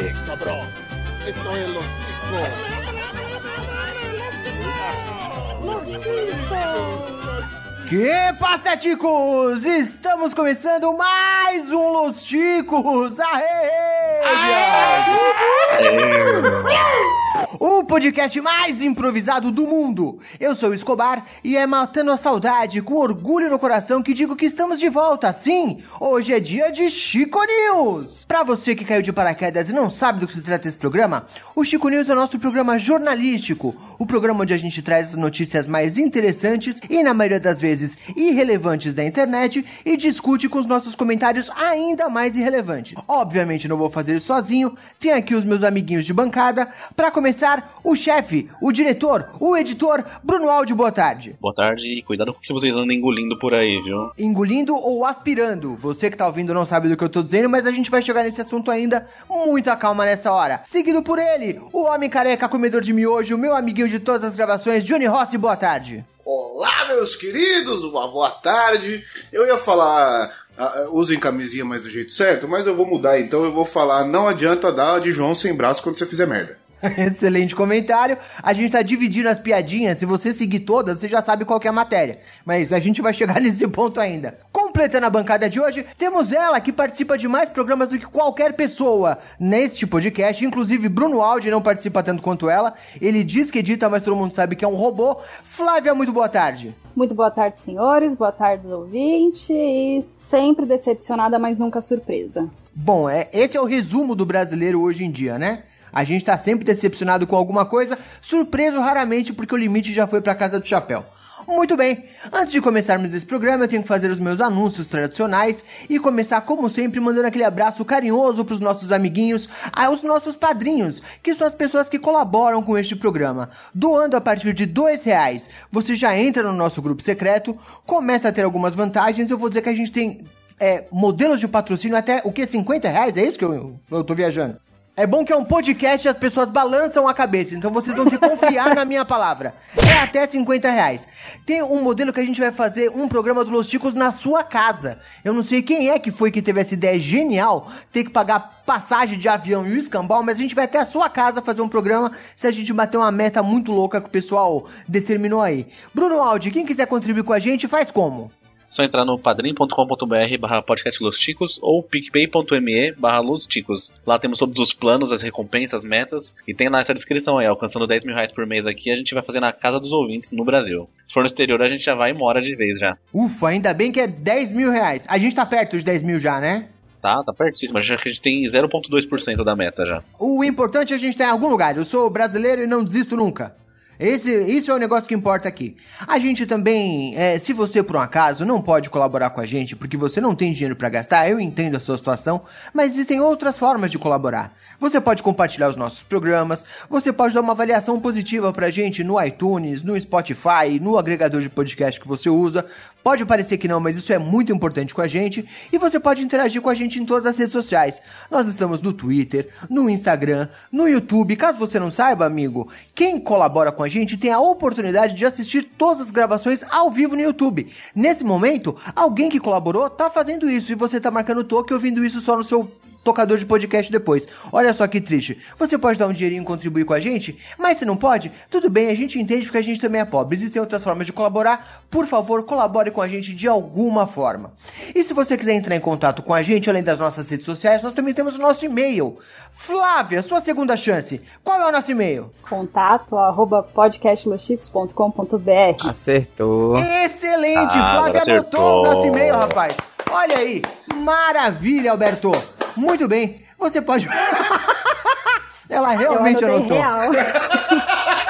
Eh, cabrón. Esto es los Que passa, ticos? Estamos começando mais um Los Ticos! Aê! O podcast mais improvisado do mundo. Eu sou o Escobar e é matando a saudade, com orgulho no coração, que digo que estamos de volta. Sim, hoje é dia de Chico News. Pra você que caiu de paraquedas e não sabe do que se trata esse programa, o Chico News é o nosso programa jornalístico, o programa onde a gente traz as notícias mais interessantes e, na maioria das vezes, irrelevantes da internet e discute com os nossos comentários ainda mais irrelevantes. Obviamente não vou fazer isso sozinho, tenho aqui os meus amiguinhos de bancada. Pra começar, o chefe, o diretor, o editor, Bruno Aldi, boa tarde. Boa tarde e cuidado com o que vocês andam engolindo por aí, viu? Engolindo ou aspirando? Você que tá ouvindo não sabe do que eu tô dizendo, mas a gente vai chegar nesse assunto ainda. Muita calma nessa hora. Seguido por ele, o homem careca comedor de miojo, meu amiguinho de todas as gravações, Johnny Rossi, boa tarde. Olá, meus queridos, uma boa tarde. Eu ia falar, ah, usem camisinha mais do jeito certo, mas eu vou mudar então. Eu vou falar, não adianta dar de João sem braço quando você fizer merda. Excelente comentário. A gente tá dividindo as piadinhas. Se você seguir todas, você já sabe qual é a matéria. Mas a gente vai chegar nesse ponto ainda. Completando a bancada de hoje, temos ela que participa de mais programas do que qualquer pessoa neste podcast. Inclusive, Bruno Aldi não participa tanto quanto ela. Ele diz que edita, mas todo mundo sabe que é um robô. Flávia, muito boa tarde. Muito boa tarde, senhores. Boa tarde, ouvinte. E sempre decepcionada, mas nunca surpresa. Bom, é, esse é o resumo do brasileiro hoje em dia, né? A gente tá sempre decepcionado com alguma coisa, surpreso raramente porque o limite já foi pra casa do chapéu. Muito bem, antes de começarmos esse programa, eu tenho que fazer os meus anúncios tradicionais e começar, como sempre, mandando aquele abraço carinhoso para os nossos amiguinhos, aos nossos padrinhos, que são as pessoas que colaboram com este programa. Doando a partir de dois reais, você já entra no nosso grupo secreto, começa a ter algumas vantagens. Eu vou dizer que a gente tem é, modelos de patrocínio até o que? 50 reais? É isso que eu, eu tô viajando? É bom que é um podcast e as pessoas balançam a cabeça, então vocês vão se confiar na minha palavra. É até 50 reais. Tem um modelo que a gente vai fazer um programa do Los Ticos na sua casa. Eu não sei quem é que foi que teve essa ideia genial, ter que pagar passagem de avião e o escambau, mas a gente vai até a sua casa fazer um programa se a gente bater uma meta muito louca que o pessoal determinou aí. Bruno Aldi, quem quiser contribuir com a gente, faz como? Só entrar no padrim.com.br barra podcast Los Ticos ou picpay.me barra Los Ticos. Lá temos todos os planos, as recompensas, as metas e tem lá essa descrição aí, alcançando 10 mil reais por mês aqui, a gente vai fazer na casa dos ouvintes no Brasil. Se for no exterior, a gente já vai e mora de vez já. Ufa, ainda bem que é 10 mil reais. A gente tá perto dos 10 mil já, né? Tá, tá pertíssimo. Já que a gente tem 0,2% da meta já. O importante é a gente estar em algum lugar. Eu sou brasileiro e não desisto nunca. Esse, isso é o negócio que importa aqui. A gente também, é, se você por um acaso não pode colaborar com a gente porque você não tem dinheiro para gastar, eu entendo a sua situação, mas existem outras formas de colaborar. Você pode compartilhar os nossos programas, você pode dar uma avaliação positiva pra gente no iTunes, no Spotify, no agregador de podcast que você usa. Pode parecer que não, mas isso é muito importante com a gente. E você pode interagir com a gente em todas as redes sociais. Nós estamos no Twitter, no Instagram, no YouTube. Caso você não saiba, amigo, quem colabora com a gente tem a oportunidade de assistir todas as gravações ao vivo no YouTube. Nesse momento, alguém que colaborou tá fazendo isso e você tá marcando toque ouvindo isso só no seu tocador de podcast depois. Olha só que triste. Você pode dar um dinheirinho e contribuir com a gente, mas se não pode, tudo bem, a gente entende porque a gente também é pobre. Existem outras formas de colaborar. Por favor, colabore com a gente de alguma forma. E se você quiser entrar em contato com a gente, além das nossas redes sociais, nós também temos o nosso e-mail. Flávia, sua segunda chance. Qual é o nosso e-mail? Contato arroba podcastlosticos.com.br Acertou. Excelente! Ah, Flávia agora anotou o acertou. nosso e-mail, rapaz. Olha aí, maravilha, Alberto. Muito bem, você pode. Ela realmente anotou. real.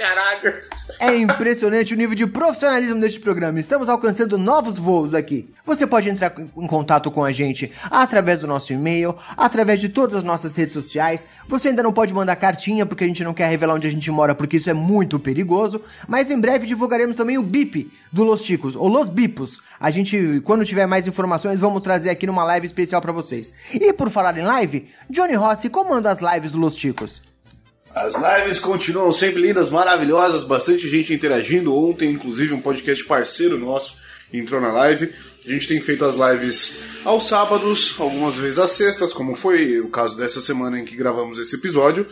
Caralho. É impressionante o nível de profissionalismo deste programa. Estamos alcançando novos voos aqui. Você pode entrar em contato com a gente através do nosso e-mail, através de todas as nossas redes sociais. Você ainda não pode mandar cartinha porque a gente não quer revelar onde a gente mora porque isso é muito perigoso. Mas em breve divulgaremos também o BIP do Los Chicos, ou Los Bipos. A gente, quando tiver mais informações, vamos trazer aqui numa live especial pra vocês. E por falar em live, Johnny Rossi, como anda as lives do Los Chicos? As lives continuam sempre lindas, maravilhosas, bastante gente interagindo. Ontem, inclusive, um podcast parceiro nosso entrou na live. A gente tem feito as lives aos sábados, algumas vezes às sextas, como foi o caso dessa semana em que gravamos esse episódio.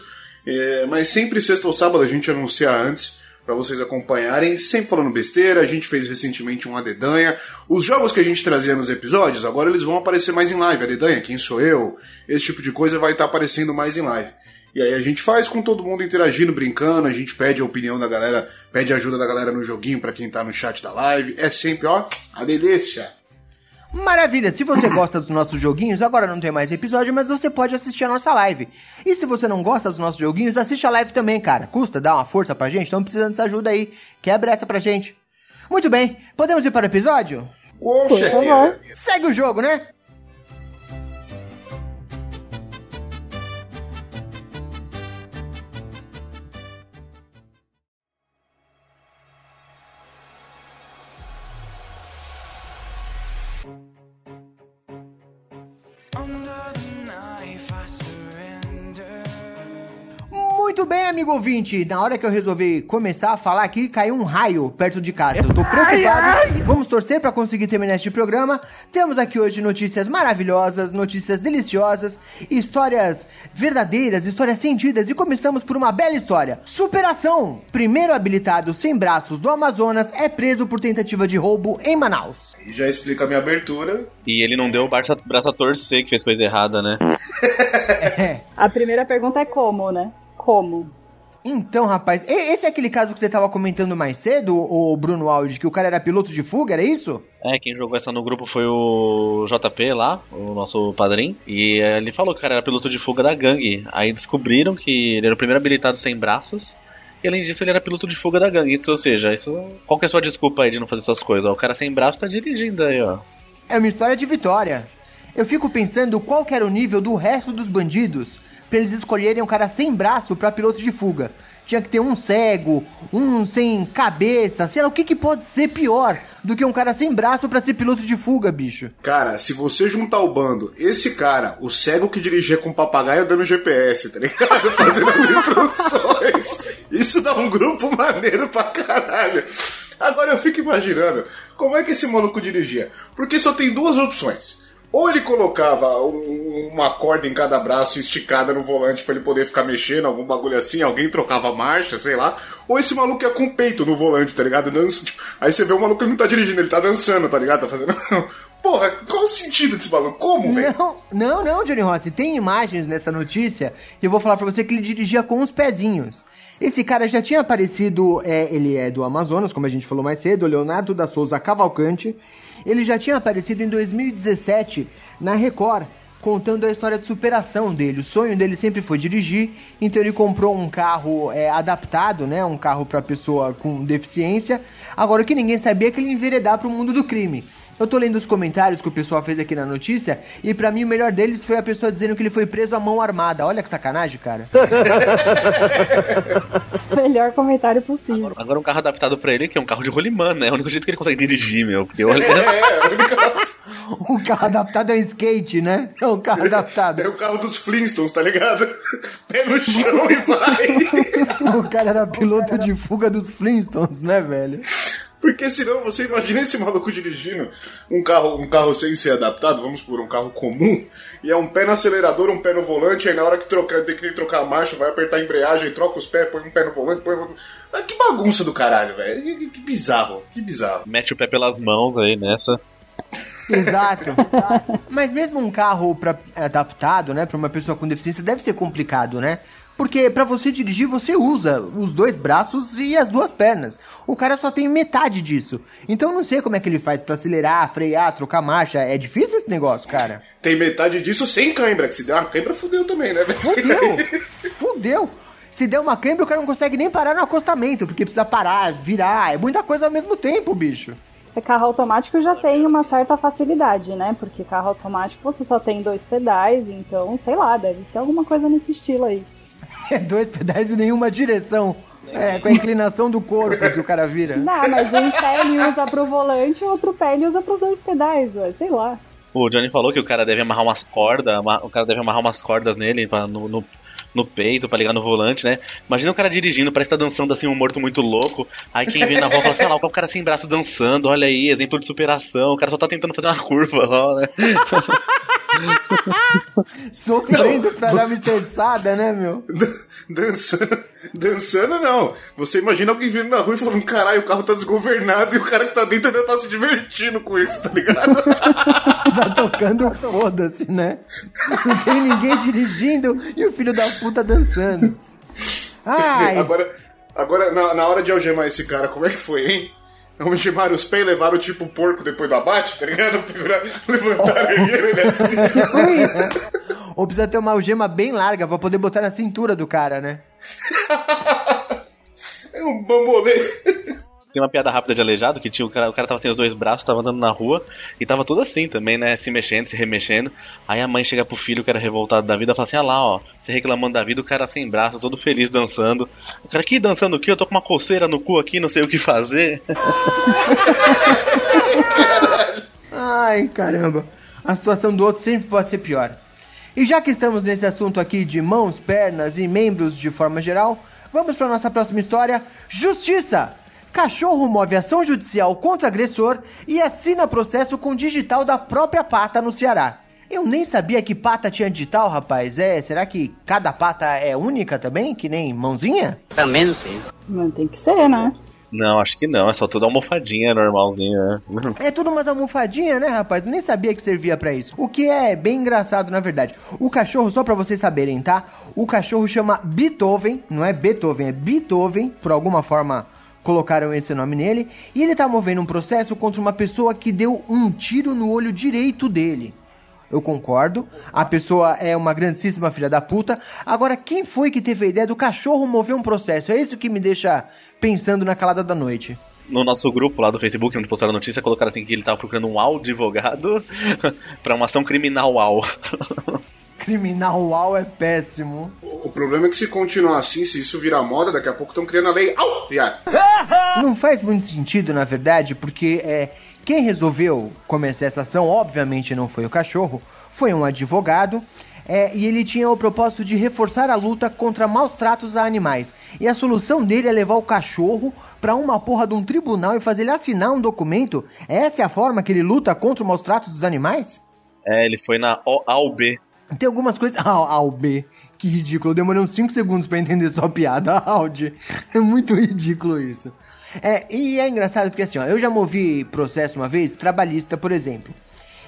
É, mas sempre sexta ou sábado a gente anuncia antes para vocês acompanharem, sempre falando besteira. A gente fez recentemente um Adedanha. Os jogos que a gente trazia nos episódios, agora eles vão aparecer mais em live. Adedanha, quem sou eu? Esse tipo de coisa vai estar tá aparecendo mais em live. E aí a gente faz com todo mundo interagindo, brincando, a gente pede a opinião da galera, pede ajuda da galera no joguinho para quem tá no chat da live. É sempre, ó, a delícia. Maravilha! Se você gosta dos nossos joguinhos, agora não tem mais episódio, mas você pode assistir a nossa live. E se você não gosta dos nossos joguinhos, assiste a live também, cara. Custa dar uma força pra gente? Estamos precisando dessa ajuda aí. Quebra essa pra gente. Muito bem, podemos ir para o episódio? Com certeza. Segue o jogo, né? Bem, amigo ouvinte. Na hora que eu resolvi começar a falar aqui, caiu um raio perto de casa. Eu tô preocupado. Vamos torcer para conseguir terminar este programa. Temos aqui hoje notícias maravilhosas, notícias deliciosas, histórias verdadeiras, histórias sentidas e começamos por uma bela história. Superação. Primeiro habilitado sem braços do Amazonas é preso por tentativa de roubo em Manaus. E já explica a minha abertura. E ele não deu o braço, braço a torcer que fez coisa errada, né? é. A primeira pergunta é como, né? Como? Então, rapaz, esse é aquele caso que você tava comentando mais cedo, o Bruno Aldi, que o cara era piloto de fuga, era isso? É, quem jogou essa no grupo foi o JP lá, o nosso padrinho, e ele falou que o cara era piloto de fuga da gangue. Aí descobriram que ele era o primeiro habilitado sem braços, e além disso ele era piloto de fuga da gangue. Ou seja, isso, qual que é a sua desculpa aí de não fazer essas coisas? O cara sem braço tá dirigindo aí, ó. É uma história de vitória. Eu fico pensando qual que era o nível do resto dos bandidos para eles escolherem um cara sem braço para piloto de fuga. Tinha que ter um cego, um sem cabeça, sei lá, o que, que pode ser pior do que um cara sem braço para ser piloto de fuga, bicho? Cara, se você juntar o bando, esse cara, o cego que dirigia com papagaio dando GPS, tá ligado? Fazendo as instruções, isso dá um grupo maneiro pra caralho. Agora eu fico imaginando, como é que esse maluco dirigia? Porque só tem duas opções ou ele colocava um, uma corda em cada braço esticada no volante para ele poder ficar mexendo, algum bagulho assim, alguém trocava marcha, sei lá. Ou esse maluco ia com peito no volante, tá ligado? Dança, tipo, aí você vê o maluco ele não tá dirigindo, ele tá dançando, tá ligado? Tá fazendo. Porra, qual o sentido desse bagulho? Como, velho? Não, não, não, Johnny Rossi. Tem imagens nessa notícia e eu vou falar pra você que ele dirigia com os pezinhos. Esse cara já tinha aparecido, é, ele é do Amazonas, como a gente falou mais cedo, Leonardo da Souza Cavalcante. Ele já tinha aparecido em 2017 na Record, contando a história de superação dele. O sonho dele sempre foi dirigir, então ele comprou um carro é, adaptado, né, um carro para pessoa com deficiência. Agora o que ninguém sabia é que ele enveredar para o mundo do crime. Eu tô lendo os comentários que o pessoal fez aqui na notícia e para mim o melhor deles foi a pessoa dizendo que ele foi preso à mão armada. Olha que sacanagem, cara. melhor comentário possível. Agora, agora, um carro adaptado para ele, que é um carro de rolimã, né? É o único jeito que ele consegue dirigir, meu. Porque eu... é, é, é única... Um carro adaptado é um skate, né? É um carro adaptado. É o carro dos Flintstones, tá ligado? Pé no chão e vai. o cara era piloto de fuga dos Flintstones, né, velho? Porque senão você imagina esse maluco dirigindo um carro, um carro sem ser adaptado, vamos por um carro comum, e é um pé no acelerador, um pé no volante, aí na hora que trocar, tem que trocar a marcha, vai apertar a embreagem, troca os pés, põe um pé no volante, põe. Ah, que bagunça do caralho, velho. Que, que, bizarro, que bizarro. Mete o pé pelas mãos aí nessa. Exato. Mas mesmo um carro pra, adaptado, né, para uma pessoa com deficiência deve ser complicado, né? Porque para você dirigir, você usa os dois braços e as duas pernas. O cara só tem metade disso. Então eu não sei como é que ele faz para acelerar, frear, trocar marcha. É difícil esse negócio, cara. Tem metade disso sem cãibra, que se der uma cãibra, fudeu também, né? Fudeu! fudeu! Se der uma cãibra, o cara não consegue nem parar no acostamento, porque precisa parar, virar. É muita coisa ao mesmo tempo, bicho. É, carro automático já tem uma certa facilidade, né? Porque carro automático você só tem dois pedais, então, sei lá, deve ser alguma coisa nesse estilo aí. É dois pedais e nenhuma direção. É, com a inclinação do corpo que o cara vira. Não, mas um pé ele usa pro volante e outro pé ele usa pros dois pedais, ué, sei lá. O Johnny falou que o cara deve amarrar umas cordas, o cara deve amarrar umas cordas nele pra, no, no, no peito pra ligar no volante, né? Imagina o cara dirigindo, parece que tá dançando assim, um morto muito louco. Aí quem vê na rua fala assim, ah lá, o cara sem braço dançando, olha aí, exemplo de superação. O cara só tá tentando fazer uma curva lá, né? Sofrendo pra dar uma né, meu? Dançando, dançando não. Você imagina alguém vindo na rua e falando, caralho, o carro tá desgovernado e o cara que tá dentro ainda tá se divertindo com isso, tá ligado? Tá tocando foda-se, né? Não tem ninguém dirigindo e o filho da puta dançando. Ai, Agora, agora na, na hora de algemar esse cara, como é que foi, hein? Algemaram os pés e levaram tipo o porco depois do abate, tá ligado? Levantaram ele, ele assim. ou precisa ter uma algema bem larga pra poder botar na cintura do cara, né? É um bambolê. Tem uma piada rápida de aleijado que tinha o cara, o cara tava sem os dois braços, tava andando na rua e tava todo assim também, né? Se mexendo, se remexendo. Aí a mãe chega pro filho, que era revoltado da vida, e fala assim: Ah lá, ó, você reclamando da vida, o cara sem braço, todo feliz dançando. O cara, aqui dançando o quê? Eu tô com uma coceira no cu aqui, não sei o que fazer. Ai, caramba. A situação do outro sempre pode ser pior. E já que estamos nesse assunto aqui de mãos, pernas e membros de forma geral, vamos para nossa próxima história: Justiça! Cachorro move ação judicial contra agressor e assina processo com digital da própria pata no Ceará. Eu nem sabia que pata tinha digital, rapaz. É, será que cada pata é única também, que nem mãozinha? Também não sei. Mas tem que ser, né? Não, acho que não, é só toda almofadinha normalzinha, né? É tudo umas almofadinhas, né, rapaz? Eu nem sabia que servia pra isso. O que é bem engraçado, na verdade. O cachorro, só pra vocês saberem, tá? O cachorro chama Beethoven, não é Beethoven, é Beethoven, por alguma forma colocaram esse nome nele, e ele tá movendo um processo contra uma pessoa que deu um tiro no olho direito dele. Eu concordo, a pessoa é uma grandíssima filha da puta. Agora, quem foi que teve a ideia do cachorro mover um processo? É isso que me deixa pensando na calada da noite. No nosso grupo lá do Facebook, onde postaram a notícia, colocaram assim que ele tava procurando um advogado pra uma ação criminal. Criminal uau é péssimo. O problema é que se continuar assim, se isso virar moda, daqui a pouco estão criando a lei. Au! Não faz muito sentido, na verdade, porque é, quem resolveu começar essa ação, obviamente não foi o cachorro, foi um advogado, é, e ele tinha o propósito de reforçar a luta contra maus tratos a animais. E a solução dele é levar o cachorro pra uma porra de um tribunal e fazer ele assinar um documento. Essa é a forma que ele luta contra os maus tratos dos animais? É, ele foi na OAB. Tem algumas coisas. Ah, ao B. Que ridículo. Eu demorei uns 5 segundos pra entender sua piada, Audi. É muito ridículo isso. É, e é engraçado porque assim, ó, eu já movi processo uma vez, trabalhista, por exemplo.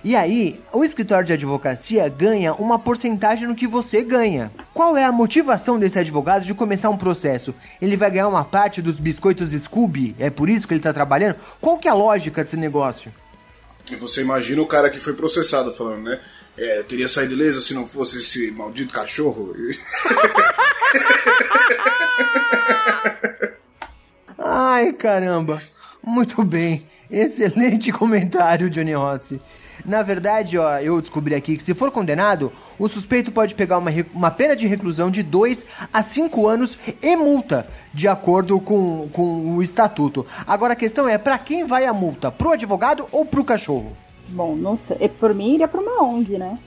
E aí, o escritório de advocacia ganha uma porcentagem no que você ganha. Qual é a motivação desse advogado de começar um processo? Ele vai ganhar uma parte dos biscoitos Scooby? É por isso que ele tá trabalhando? Qual que é a lógica desse negócio? E você imagina o cara que foi processado falando, né? É, teria saído ileso se não fosse esse maldito cachorro. Ai, caramba. Muito bem. Excelente comentário, Johnny Rossi. Na verdade, ó, eu descobri aqui que se for condenado, o suspeito pode pegar uma, uma pena de reclusão de 2 a 5 anos e multa, de acordo com, com o estatuto. Agora a questão é, pra quem vai a multa? Pro advogado ou pro cachorro? Bom, não sei. E Por mim, iria pra uma ONG, né?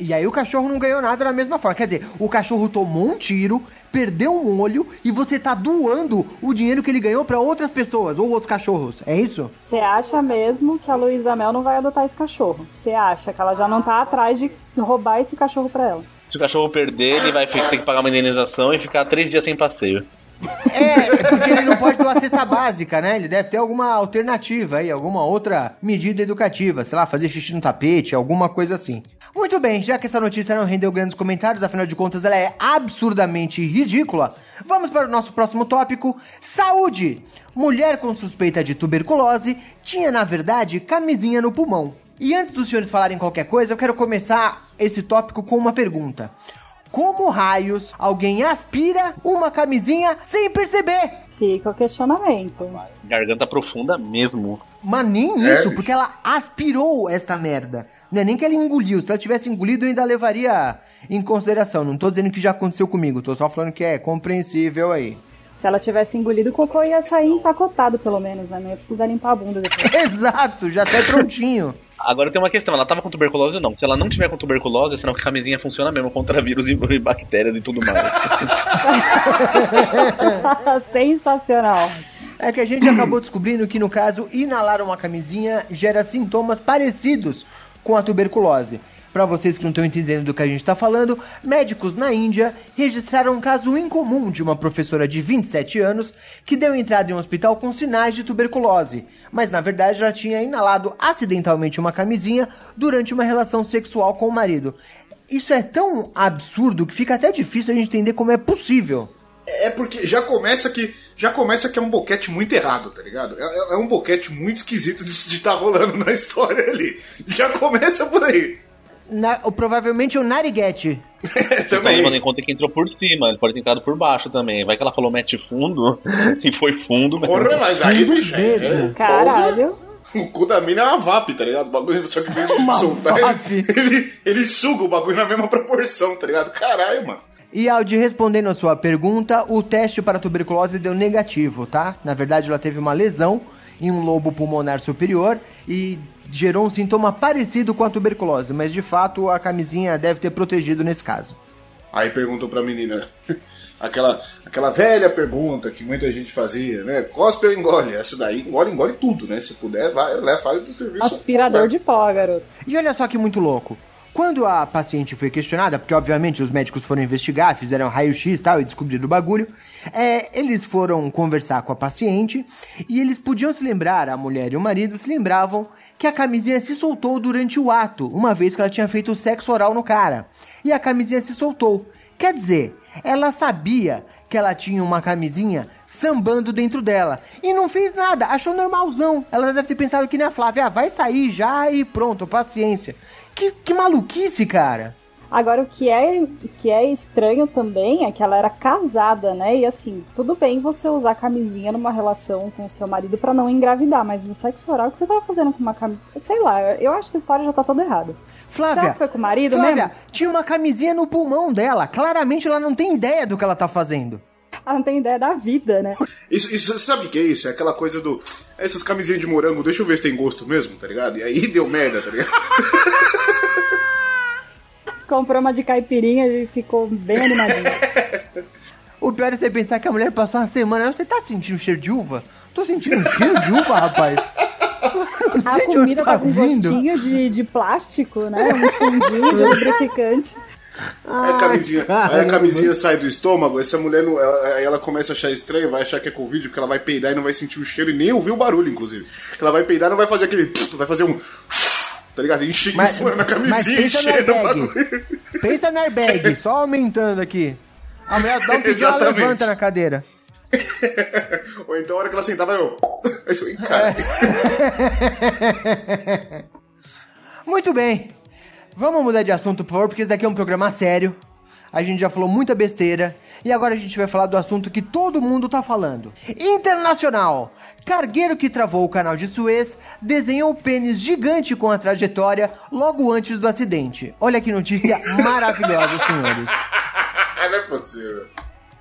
E aí o cachorro não ganhou nada da mesma forma. Quer dizer, o cachorro tomou um tiro, perdeu um olho e você tá doando o dinheiro que ele ganhou pra outras pessoas ou outros cachorros. É isso? Você acha mesmo que a Luísa Mel não vai adotar esse cachorro? Você acha que ela já não tá atrás de roubar esse cachorro pra ela? Se o cachorro perder, ele vai ter que pagar uma indenização e ficar três dias sem passeio. É, porque ele não pode doar cesta básica, né? Ele deve ter alguma alternativa aí, alguma outra medida educativa, sei lá, fazer xixi no tapete, alguma coisa assim. Muito bem, já que essa notícia não rendeu grandes comentários, afinal de contas ela é absurdamente ridícula, vamos para o nosso próximo tópico: saúde! Mulher com suspeita de tuberculose tinha, na verdade, camisinha no pulmão. E antes dos senhores falarem qualquer coisa, eu quero começar esse tópico com uma pergunta. Como raios alguém aspira uma camisinha sem perceber? Fica o questionamento. Garganta profunda mesmo. Mas nem É, isso, porque ela aspirou essa merda. Não é nem que ela engoliu. Se ela tivesse engolido, eu ainda levaria em consideração. Não tô dizendo que já aconteceu comigo, tô só falando que é compreensível aí. Se ela tivesse engolido o cocô, ia sair empacotado, pelo menos, né? Não ia precisar limpar a bunda depois. Exato, já tá prontinho. Agora tem uma questão, ela tava com tuberculose ou não? Se ela não tiver com tuberculose, senão que a camisinha funciona mesmo contra vírus e, e bactérias e tudo mais. Sensacional. É que a gente acabou descobrindo que, no caso, inalar uma camisinha gera sintomas parecidos com a tuberculose. Para vocês que não estão entendendo do que a gente está falando, médicos na Índia registraram um caso incomum de uma professora de 27 anos que deu entrada em um hospital com sinais de tuberculose, mas na verdade ela tinha inalado acidentalmente uma camisinha durante uma relação sexual com o marido. Isso é tão absurdo que fica até difícil a gente entender como é possível. É porque já começa que já começa que é um boquete muito errado, tá ligado? É, é um boquete muito esquisito de estar tá rolando na história ali. Já começa por aí. Na, provavelmente o Nariguete. Você tá levando em conta que entrou por cima, ele pode ter entrado por baixo também. Vai que ela falou mete fundo e foi fundo. Porra, mas aí, bicho. É, Caralho. O cu da mina é uma VAP, tá ligado? O bagulho, só que vez de soltar, ele, ele, ele suga o bagulho na mesma proporção, tá ligado? Caralho, mano. E Aldi, respondendo a sua pergunta, o teste para tuberculose deu negativo, tá? Na verdade, ela teve uma lesão em um lobo pulmonar superior e gerou um sintoma parecido com a tuberculose, mas de fato a camisinha deve ter protegido nesse caso. Aí perguntou pra menina, aquela, aquela velha pergunta que muita gente fazia, né? Cospe ou engole? Essa daí engole, engole tudo, né? Se puder, vai, leva, faz o serviço. Aspirador de pó, garoto. E olha só que muito louco. Quando a paciente foi questionada, porque obviamente os médicos foram investigar, fizeram raio-x e tal e descobriram o bagulho, é, eles foram conversar com a paciente e eles podiam se lembrar, a mulher e o marido se lembravam que a camisinha se soltou durante o ato, uma vez que ela tinha feito sexo oral no cara. E a camisinha se soltou. Quer dizer, ela sabia que ela tinha uma camisinha sambando dentro dela. E não fez nada, achou normalzão. Ela deve ter pensado que nem a Flávia, ah, vai sair já e pronto, paciência. Que, que maluquice, cara. Agora, o que, é, o que é estranho também é que ela era casada, né? E assim, tudo bem você usar camisinha numa relação com o seu marido para não engravidar, mas no sexo oral, o que você tava fazendo com uma camisinha? Sei lá, eu acho que a história já tá toda errada. Flávia, Será que foi com o marido Flávia, mesmo? tinha uma camisinha no pulmão dela. Claramente ela não tem ideia do que ela tá fazendo. Ela não tem ideia da vida, né? Isso, isso, sabe o que é isso? É aquela coisa do. Essas camisinhas de morango, deixa eu ver se tem gosto mesmo, tá ligado? E aí deu merda, tá ligado? Comprou uma de caipirinha e ficou bem animadinho. O pior é você pensar que a mulher passou uma semana. Você tá sentindo cheiro de uva? Tô sentindo um cheiro de uva, rapaz. A comida tá com vindo. gostinho de, de plástico, né? Um fundinho de lubrificante. Aí a camisinha, aí a camisinha sai do estômago, essa mulher não, ela, aí ela começa a achar estranho, vai achar que é Covid, porque ela vai peidar e não vai sentir o cheiro e nem ouvir o barulho, inclusive. Ela vai peidar e não vai fazer aquele. Vai fazer um. Tá ligado? Enche Mas, na camisinha, enchendo o bagulho. Pensa no airbag, só aumentando aqui. A mulher dá um pedido, ela levanta na cadeira. Ou então a hora que ela sentava, eu. Aí eu, cara, Muito bem. Vamos mudar de assunto, por favor, porque esse daqui é um programa sério. A gente já falou muita besteira. E agora a gente vai falar do assunto que todo mundo tá falando. Internacional. Cargueiro que travou o canal de Suez desenhou o pênis gigante com a trajetória logo antes do acidente. Olha que notícia maravilhosa, senhores. não é possível.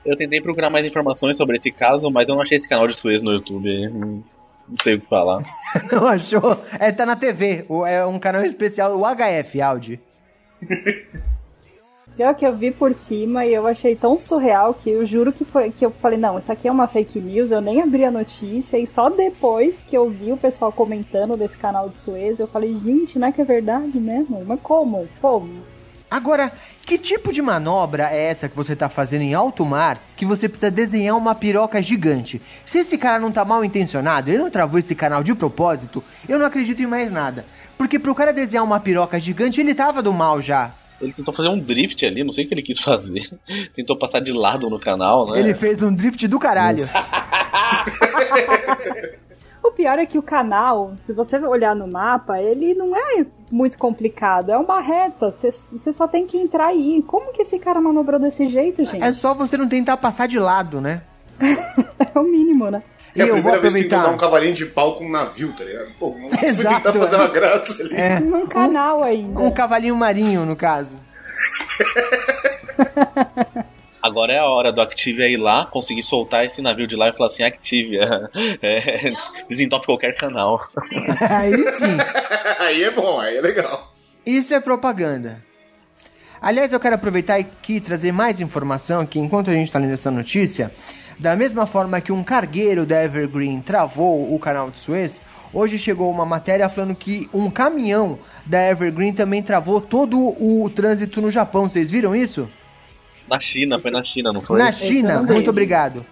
Eu tentei procurar mais informações sobre esse caso, mas eu não achei esse canal de Suez no YouTube. Não sei o que falar. Não achou? É, tá na TV. É um canal especial, o HF Audi. Pior que eu vi por cima e eu achei tão surreal que eu juro que foi que eu falei, não, isso aqui é uma fake news, eu nem abri a notícia e só depois que eu vi o pessoal comentando desse canal de Suez, eu falei, gente, não é que é verdade mesmo? Mas como? Como? Agora, que tipo de manobra é essa que você tá fazendo em alto mar que você precisa desenhar uma piroca gigante? Se esse cara não tá mal intencionado, ele não travou esse canal de propósito, eu não acredito em mais nada. Porque pro cara desenhar uma piroca gigante, ele tava do mal já. Ele tentou fazer um drift ali, não sei o que ele quis fazer. Tentou passar de lado no canal, né? Ele fez um drift do caralho. O pior é que o canal, se você olhar no mapa, ele não é muito complicado, é uma reta, você- você só tem que entrar aí. Como que esse cara manobrou desse jeito, gente? É só você não tentar passar de lado, né? É o mínimo, né? É a E eu vou primeira vez que tentou dar um cavalinho de pau com um navio, tá ligado? Pô, não fui Exato, tentar fazer é. uma graça ali. É. Num canal ainda. Um cavalinho marinho, no caso. Agora é a hora do Activia ir lá, conseguir soltar esse navio de lá e falar assim, Activia, é, desentope qualquer canal. Aí sim. aí é bom, aí é legal. Isso é propaganda. Aliás, eu quero aproveitar aqui e trazer mais informação que enquanto a gente está lendo essa notícia, da mesma forma que um cargueiro da Evergreen travou o canal de Suez, hoje chegou uma matéria falando que um caminhão da Evergreen também travou todo o trânsito no Japão. Vocês viram isso? Na China, foi na China, não foi? Na China, muito obrigado.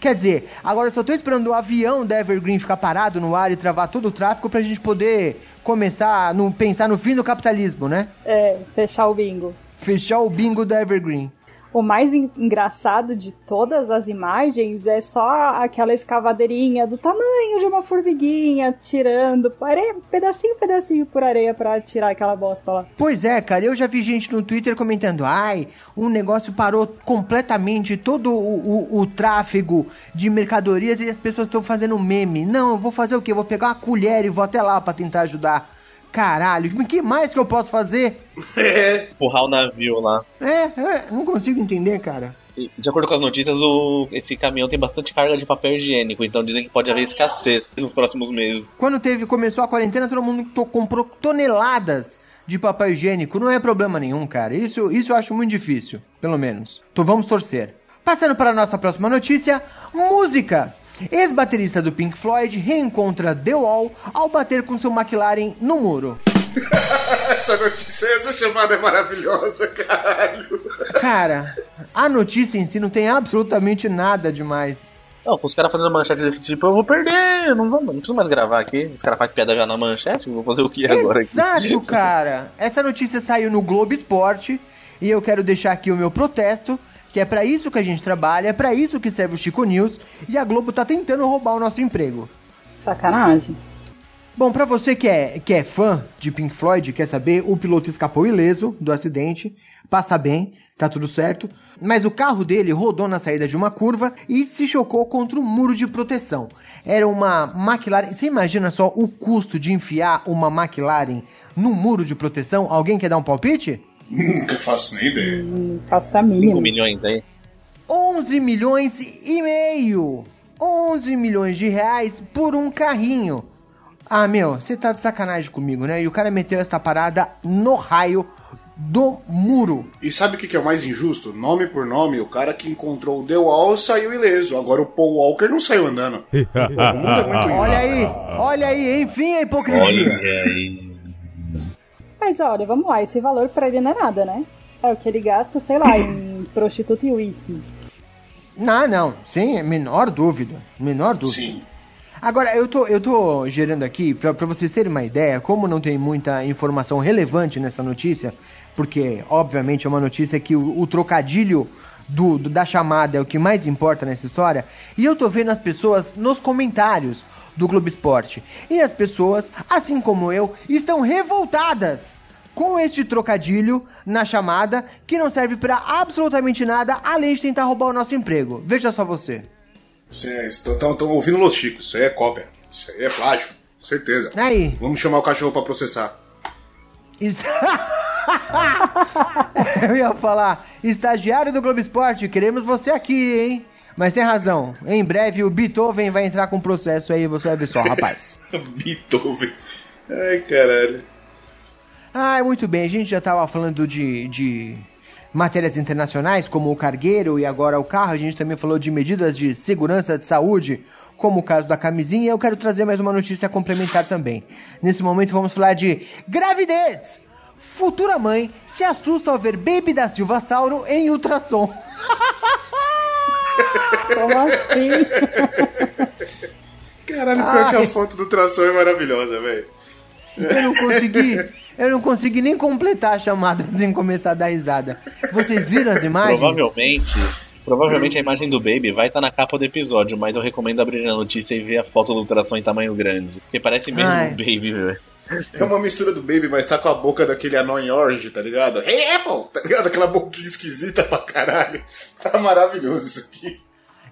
Quer dizer, agora eu só tô esperando o avião da Evergreen ficar parado no ar e travar todo o tráfego pra gente poder começar a pensar no fim do capitalismo, né? É, fechar o bingo. Fechar o bingo da Evergreen. O mais en- engraçado de todas as imagens é só aquela escavadeirinha do tamanho de uma formiguinha tirando areia, pedacinho, pedacinho por areia pra tirar aquela bosta lá. Pois é, cara, eu já vi gente no Twitter comentando, ai, um negócio parou completamente todo o, o, o tráfego de mercadorias e as pessoas estão fazendo meme. Não, eu vou fazer o quê? Eu vou pegar uma colher e vou até lá pra tentar ajudar. Caralho, o que mais que eu posso fazer? É, Empurrar o navio lá. É, é, não consigo entender, cara. De acordo com as notícias, o, esse caminhão tem bastante carga de papel higiênico, então dizem que pode haver escassez nos próximos meses. Quando teve, começou a quarentena, todo mundo to- comprou toneladas de papel higiênico. Não é problema nenhum, cara. Isso, isso eu acho muito difícil, pelo menos. Então vamos torcer. Passando para a nossa próxima notícia, música. Ex-baterista do Pink Floyd reencontra The Wall ao bater com seu McLaren no muro. essa notícia, essa chamada é maravilhosa, caralho. Cara, a notícia em si não tem absolutamente nada demais. Não, com os caras fazendo manchete desse tipo, eu vou perder, não, vou, não preciso mais gravar aqui. Os caras fazem piada já na manchete, vou fazer o que agora aqui? Exato, cara. Essa notícia saiu no Globo Esporte e eu quero deixar aqui o meu protesto, que é pra isso que a gente trabalha, é pra isso que serve o Chico News e a Globo tá tentando roubar o nosso emprego. Sacanagem. Bom, pra você que é, que é fã de Pink Floyd, quer saber, o piloto escapou ileso do acidente, passa bem, tá tudo certo, mas o carro dele rodou na saída de uma curva e se chocou contra um muro de proteção. Era uma McLaren. Você imagina só o custo de enfiar uma McLaren num muro de proteção? Alguém quer dar um palpite? Nunca faço nem ideia. Não faço a 5 mínima. milhões aí. 11 milhões e meio! 11 milhões de reais por um carrinho. Ah, meu, você tá de sacanagem comigo, né? E o cara meteu essa parada no raio do muro. E sabe o que que é o mais injusto? Nome por nome, o cara que encontrou o The Wall saiu ileso. Agora o Paul Walker não saiu andando. o mundo é muito injusto. Olha aí, olha aí, enfim a hipocrisia. aí. Mas olha, vamos lá, esse valor pra ele não é nada, né? É o que ele gasta, sei lá, em prostituta e uísque. Não, não, sem menor dúvida, menor dúvida. Sim. Agora, eu tô, eu tô gerando aqui, pra, pra vocês terem uma ideia, como não tem muita informação relevante nessa notícia, porque, obviamente, é uma notícia que o, o trocadilho do, do- da chamada é o que mais importa nessa história, e eu tô vendo as pessoas nos comentários do Globo Esporte. E as pessoas, assim como eu, estão revoltadas com este trocadilho na chamada, que não serve pra absolutamente nada, além de tentar roubar o nosso emprego. Veja só você. Estão ouvindo Los Chicos. Isso aí é cópia. Isso aí é plágio. Certeza. Aí, Vamos chamar o cachorro pra processar. Isso- Eu ia falar, estagiário do Globo Esporte, queremos você aqui, hein? Mas tem razão, em breve o Beethoven vai entrar com processo aí, você vai ver só, rapaz. Beethoven. Ai, caralho. Ah, muito bem, a gente já tava falando de, de matérias internacionais, como o cargueiro e agora o carro, a gente também falou de medidas de segurança de saúde, como o caso da camisinha, eu quero trazer mais uma notícia complementar também. Nesse momento vamos falar de gravidez! Futura mãe se assusta ao ver Baby da Silva Sauro em ultrassom. Como assim? Caralho, pior que a foto do tração é maravilhosa, velho. Eu não consegui, eu não consegui nem completar a chamada sem começar a dar risada. Vocês viram as imagens? Provavelmente, provavelmente a imagem do Baby vai estar na capa do episódio, mas eu recomendo abrir a notícia e ver a foto do ultrassom em tamanho grande. Porque parece mesmo Ai. um Baby, velho. É uma mistura do Baby, mas tá com a boca daquele Annoying Orange, tá ligado? Hey Apple! Tá ligado? Aquela boquinha esquisita pra caralho. Tá maravilhoso isso aqui.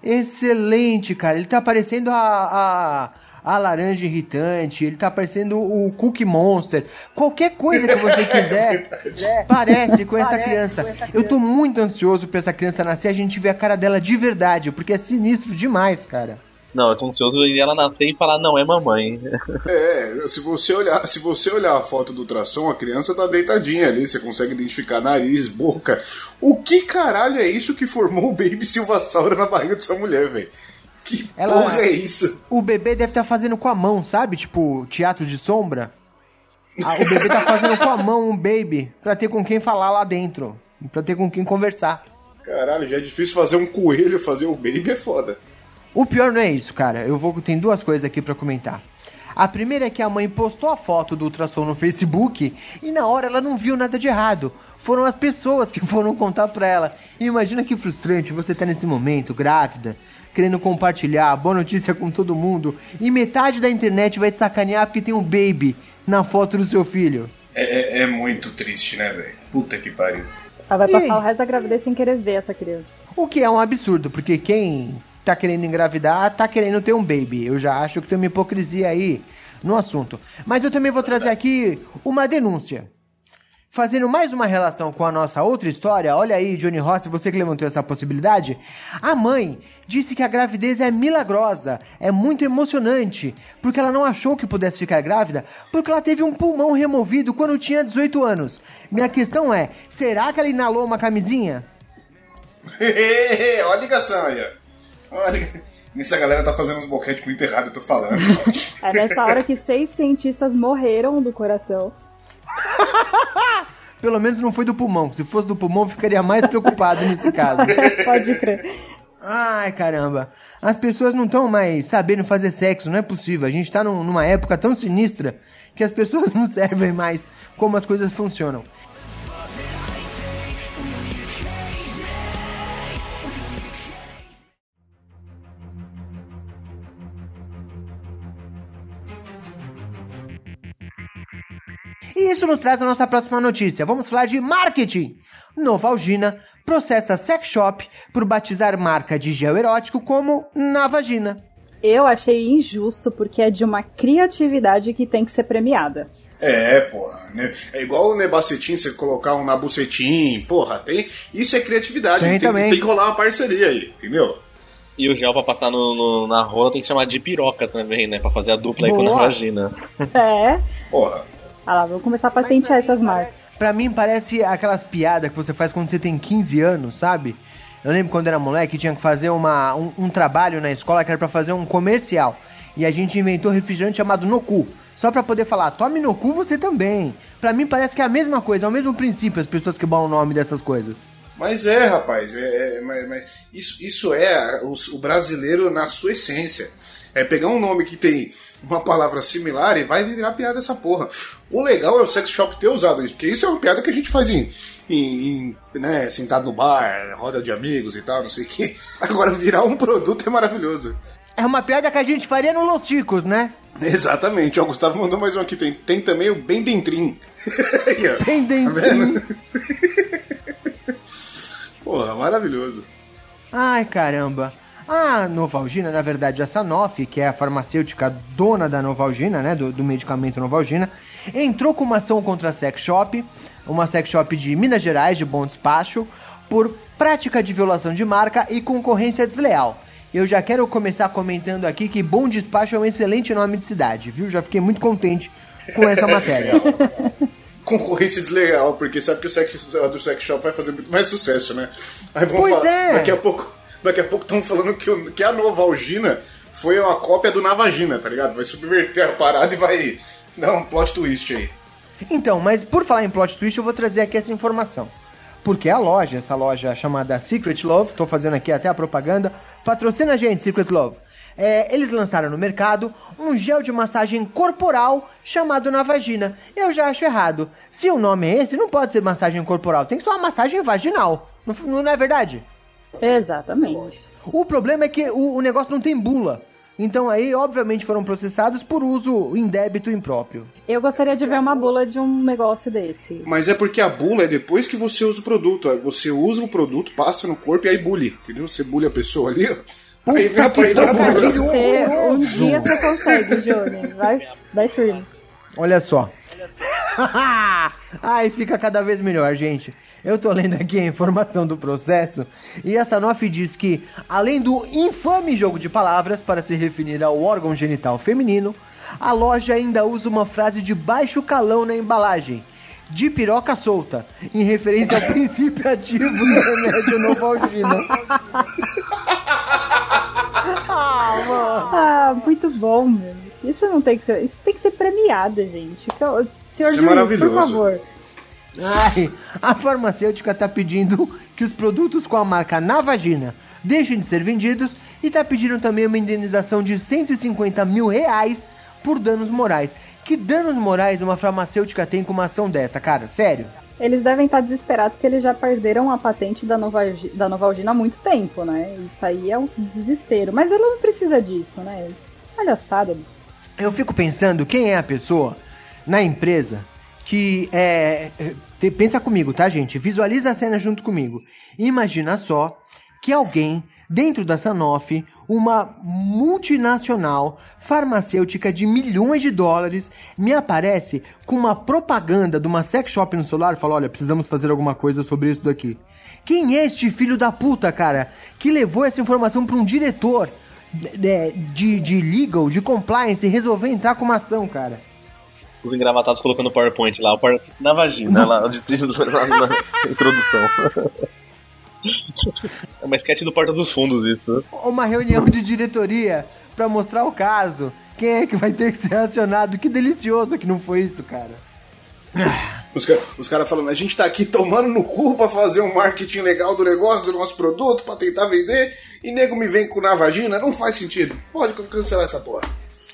Excelente, cara. Ele tá parecendo a, a, a laranja irritante, ele tá parecendo o Cookie Monster. Qualquer coisa que você quiser, é parece com essa Parece criança. com essa Eu tô muito ansioso pra essa criança nascer, a gente ver a cara dela de verdade, porque é sinistro demais, cara. Não, eu tô ansioso em ela nascer e falar, não, é mamãe. É, se você olhar, se você olhar a foto do ultrassom, a criança tá deitadinha ali, você consegue identificar nariz, boca. O que caralho é isso que formou o Baby Silvassauro na barriga dessa mulher, velho? Que Ela- porra é isso? O bebê deve estar fazendo com a mão, sabe? Tipo, teatro de sombra. Ah, o bebê tá fazendo com a mão um baby pra ter com quem falar lá dentro. Pra ter com quem conversar. Caralho, já é difícil fazer um coelho, fazer o Baby é foda. O pior não é isso, cara. Eu vou tem duas coisas aqui pra comentar. A primeira é que a mãe postou a foto do ultrassom no Facebook e na hora ela não viu nada de errado. Foram as pessoas que foram contar pra ela. E imagina que frustrante você tá nesse momento, grávida, querendo compartilhar a boa notícia com todo mundo, e metade da internet vai te sacanear porque tem um baby na foto do seu filho. É, é- é muito triste, né, velho? Puta que pariu. Ela vai E passar o resto da gravidez sem querer ver essa criança. O que é um absurdo, porque quem tá querendo engravidar tá querendo ter um baby. Eu já acho que tem uma hipocrisia aí no assunto. Mas eu também vou trazer aqui uma denúncia. Fazendo mais uma relação com a nossa outra história, olha aí, Johnny Rossi, você que levantou essa possibilidade. A mãe disse que a gravidez é milagrosa, é muito emocionante, porque ela não achou que pudesse ficar grávida, porque ela teve um pulmão removido quando tinha 18 anos. Minha questão é: será que ela inalou uma camisinha? Olha a ligação aí, ó. Olha. Essa galera tá fazendo uns boquetes muito errado, eu tô falando. É nessa hora que seis cientistas morreram do coração. Pelo menos não foi do pulmão. Se fosse do pulmão, eu ficaria mais preocupado nesse caso. Pode crer. Ai, caramba. As pessoas não estão mais sabendo fazer sexo, não é possível. A gente tá num- numa época tão sinistra que as pessoas não servem mais como as coisas funcionam. E isso nos traz a nossa próxima notícia. Vamos falar de marketing. Novalgina processa sex shop por batizar marca de gel erótico como Navagina. Eu achei injusto porque é de uma criatividade que tem que ser premiada. É, porra. né? É igual o Nebacetim, você colocar um Nabucetim, porra, tem. Isso é criatividade. Tem Tem, também. tem que rolar uma parceria aí, entendeu? E o gel pra passar no, no- na rola tem que chamar de piroca também, né? Pra fazer a dupla aí com Boa. a vagina. É. Porra. Ah lá, vamos começar a patentear essas marcas. Pra mim parece aquelas piadas que você faz quando você tem 15 anos, sabe? Eu lembro quando era moleque, tinha que fazer uma, um, um trabalho na escola que era pra fazer um comercial. E a gente inventou refrigerante chamado Nocu. Só pra poder falar, tome no cu você também. Pra mim parece que é a mesma coisa, é o mesmo princípio as pessoas que dão o nome dessas coisas. Mas é, rapaz, é, é- mas, mas isso, isso é o, o brasileiro na sua essência. É pegar um nome que tem uma palavra similar e vai virar piada essa porra. O legal é o sex shop ter usado isso, porque isso é uma piada que a gente faz em, em, em, né, sentado no bar, roda de amigos e tal, não sei o que. Agora virar um produto é maravilhoso. É uma piada que a gente faria no Los Ticos, né? Exatamente, ó, o Gustavo mandou mais um aqui. Tem, tem também o Bem Dentrim. Ó. Bem Tá? Porra, maravilhoso. Ai, caramba. A Novalgina, na verdade, a Sanofi, que é a farmacêutica dona da Novalgina, né, do, do medicamento Novalgina, entrou com uma ação contra a Sex Shop, uma Sex Shop de Minas Gerais, de Bom Despacho, por prática de violação de marca e concorrência desleal. Eu já quero começar comentando aqui que Bom Despacho é um excelente nome de cidade, viu? Já fiquei muito contente com essa matéria. Concorrência desleal, porque sabe que o sex, a do sex shop vai fazer muito mais sucesso, né? Aí vamos Pois falar. é. Daqui a pouco daqui a pouco estão falando que, o- que a foi uma cópia do Navagina, tá ligado? Vai subverter a parada e vai dar um plot twist aí. Então, mas por falar em plot twist, eu vou trazer aqui essa informação. Porque a loja, essa loja chamada Secret Love, tô fazendo aqui até a propaganda, patrocina a gente, Secret Love. É, eles lançaram no mercado um gel de massagem corporal chamado Navagina. Eu já acho errado. Se o nome é esse, não pode ser massagem corporal, tem que ser uma massagem vaginal. Não, não é verdade? Exatamente. O problema é que o, o negócio não tem bula. Então aí, obviamente, foram processados por uso indébito impróprio. Eu gostaria de ver uma bula de um negócio desse. Mas é porque a bula é depois que você usa o produto. Você usa o produto, passa no corpo e aí bule. Entendeu? Você bule a pessoa ali, ó. Aí vem a paixão amorosa. Você, um dia você consegue, Júnior. Vai, vai firme. Olha só. Ai, fica cada vez melhor, gente. Eu tô lendo aqui a informação do processo e a Sanofi diz que, além do infame jogo de palavras para se referir ao órgão genital feminino, a loja ainda usa uma frase de baixo calão na embalagem, de piroca solta, em referência ao princípio ativo do remédio Novalgina. ah, mano. Ah, muito bom, meu. Isso não tem que ser. Isso tem que ser premiado, gente. Então, Senhor Isso é juiz, por favor. Ai, a farmacêutica tá pedindo que os produtos com a marca Navagina deixem de ser vendidos e tá pedindo também uma indenização de 150 mil reais por danos morais. Que danos morais uma farmacêutica tem com uma ação dessa, cara? Sério? Eles devem estar desesperados porque eles já perderam a patente da, Novalgi- da Novalgina há muito tempo, né? Isso aí é um desespero. Mas ela não precisa disso, né? Palhaçada. Eu fico pensando quem é a pessoa na empresa que é. é, te- Pensa comigo, tá, gente? Visualiza a cena junto comigo. Imagina só que alguém dentro da Sanofi, uma multinacional farmacêutica de milhões de dólares, me aparece com uma propaganda de uma sex shop no celular e fala: olha, precisamos fazer alguma coisa sobre isso daqui. Quem é este filho da puta, cara, que levou essa informação para um diretor de, de, de legal, de compliance, resolver entrar com uma ação, cara? Os engravatados colocando o PowerPoint lá, o Power... na vagina, lá, onde tem- lá na introdução. É uma sketch do Porta dos Fundos, isso. Uma reunião de diretoria pra mostrar o caso. Quem é que vai ter que ser acionado? Que delicioso que não foi isso, cara. Os, ca- os caras falando, a gente tá aqui tomando no cu pra fazer um marketing legal do negócio, do nosso produto, pra tentar vender, e nego me vem com na vagina, não faz sentido. Pode cancelar essa porra.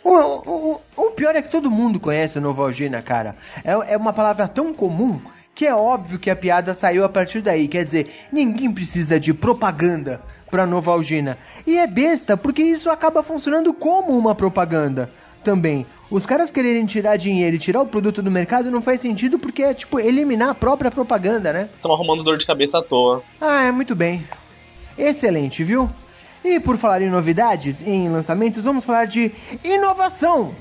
O, o, o- pior é que todo mundo conhece a Novalgina, cara. É, é uma palavra tão comum que é óbvio que a piada saiu a partir daí. Quer dizer, ninguém precisa de propaganda pra Novalgina. E é besta, porque isso acaba funcionando como uma propaganda também. Os caras quererem tirar dinheiro e tirar o produto do mercado não faz sentido porque é tipo eliminar a própria propaganda, né? Estão arrumando dor de cabeça à toa. Ah, é muito bem. Excelente, viu? E por falar em novidades, em lançamentos, vamos falar de inovação.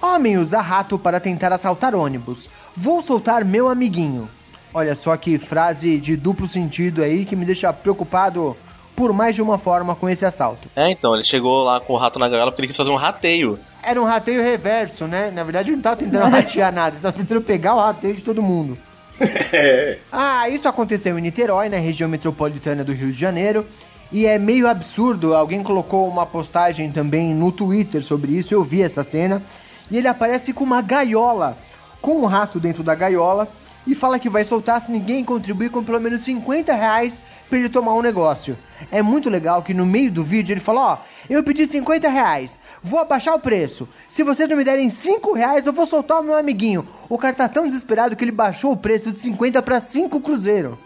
Homem usa rato para tentar assaltar ônibus. Vou soltar meu amiguinho. Olha só que frase de duplo sentido aí que me deixa preocupado por mais de uma forma com esse assalto. É, então, ele chegou lá com o rato na gaiola porque ele quis fazer um rateio. Era um rateio reverso, né? Na verdade, ele não tava tentando ratear nada, ele tava tentando pegar o rateio de todo mundo. Ah, isso aconteceu em Niterói, na região metropolitana do Rio de Janeiro. E é meio absurdo, alguém colocou uma postagem também no Twitter sobre isso, eu vi essa cena. E ele aparece com uma gaiola, com um rato dentro da gaiola, e fala que vai soltar se ninguém contribuir com pelo menos 50 reais pra ele tomar um negócio. É muito legal que no meio do vídeo ele fala, ó, eu pedi 50 reais, vou abaixar o preço. Se vocês não me derem 5 reais, eu vou soltar o meu amiguinho. O cara tá tão desesperado que ele baixou o preço de 50 pra 5 cruzeiro.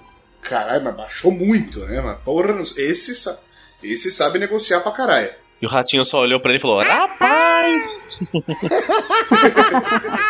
Caralho, mas baixou muito, né? Mas porra, não- esse, sa- esse sabe negociar pra caralho. E o ratinho só olhou pra ele e falou: Rapaz!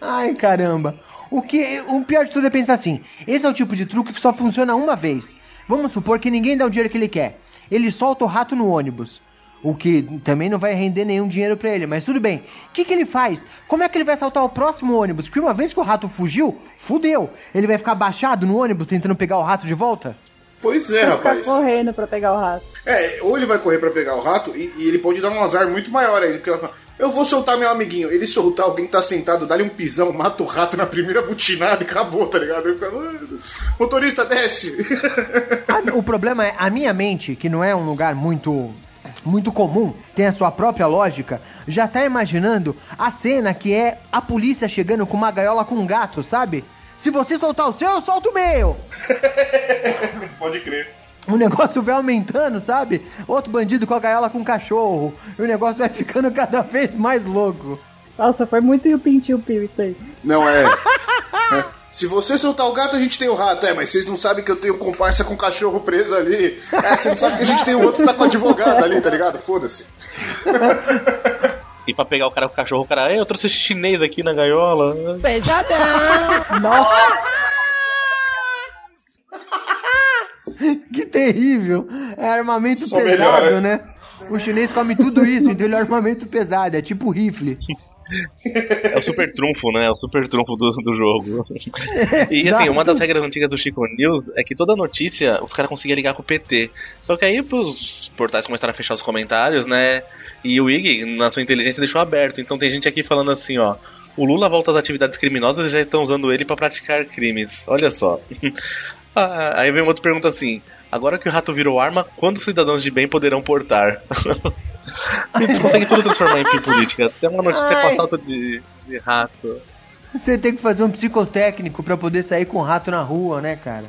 Ai, caramba. O que o pior de tudo é pensar assim: esse é o tipo de truque que só funciona uma vez. Vamos supor que ninguém dá o dinheiro que ele quer. Ele solta o rato no ônibus. O que também não vai render nenhum dinheiro pra ele, mas tudo bem. O que, que ele faz? Como é que ele vai saltar o próximo ônibus? Porque uma vez que o rato fugiu, fudeu. Ele vai ficar baixado no ônibus tentando pegar o rato de volta? Pois é, Vai ficar rapaz. correndo pra pegar o rato. É, ou ele vai correr pra pegar o rato e, e ele pode dar um azar muito maior ainda, porque ela fala, eu vou soltar meu amiguinho. Ele soltar alguém que tá sentado, dá-lhe um pisão, mata o rato na primeira butinada e acabou, tá ligado? Ele fica, "Ah, motorista, desce! A- o problema é a minha mente, que não é um lugar muito muito comum, tem a sua própria lógica, já tá imaginando a cena que é a polícia chegando com uma gaiola com um gato, sabe? Se você soltar o seu, eu solto o meu. pode crer. O negócio vai aumentando, sabe? Outro bandido com a gaiola com um cachorro. E o negócio vai ficando cada vez mais louco. Nossa, foi muito yupi-yupi isso aí. Não é. É. Se você soltar o gato, a gente tem o rato. É, mas vocês não sabem que eu tenho comparsa com cachorro preso ali. É, você não sabe que a gente tem o outro que tá com advogado ali, tá ligado? Foda-se. E pra pegar o cara com o cachorro, o cara, "Ei, eu trouxe esse chinês aqui na gaiola. Nossa! que terrível. É armamento Só pesado, melhora. né? O chinês come tudo isso, então ele é armamento pesado, é tipo rifle. É o super trunfo, né? É o super trunfo do, do jogo. E assim, uma das regras antigas do Chico News é que toda notícia os caras conseguiam ligar com o PT. Só que aí os portais começaram a fechar os comentários, né? E o IG, na sua inteligência, deixou aberto. Então tem gente aqui falando assim, ó. O Lula volta às atividades criminosas e já estão usando ele pra praticar crimes. Olha só. Ah, aí vem outra pergunta assim: agora que o rato virou arma, quantos cidadãos de bem poderão portar? Eles conseguem tudo transformar em pi política. Até uma notícia Ai. com assalto de, de rato. Você tem que fazer um psicotécnico pra poder sair com rato na rua, né, cara?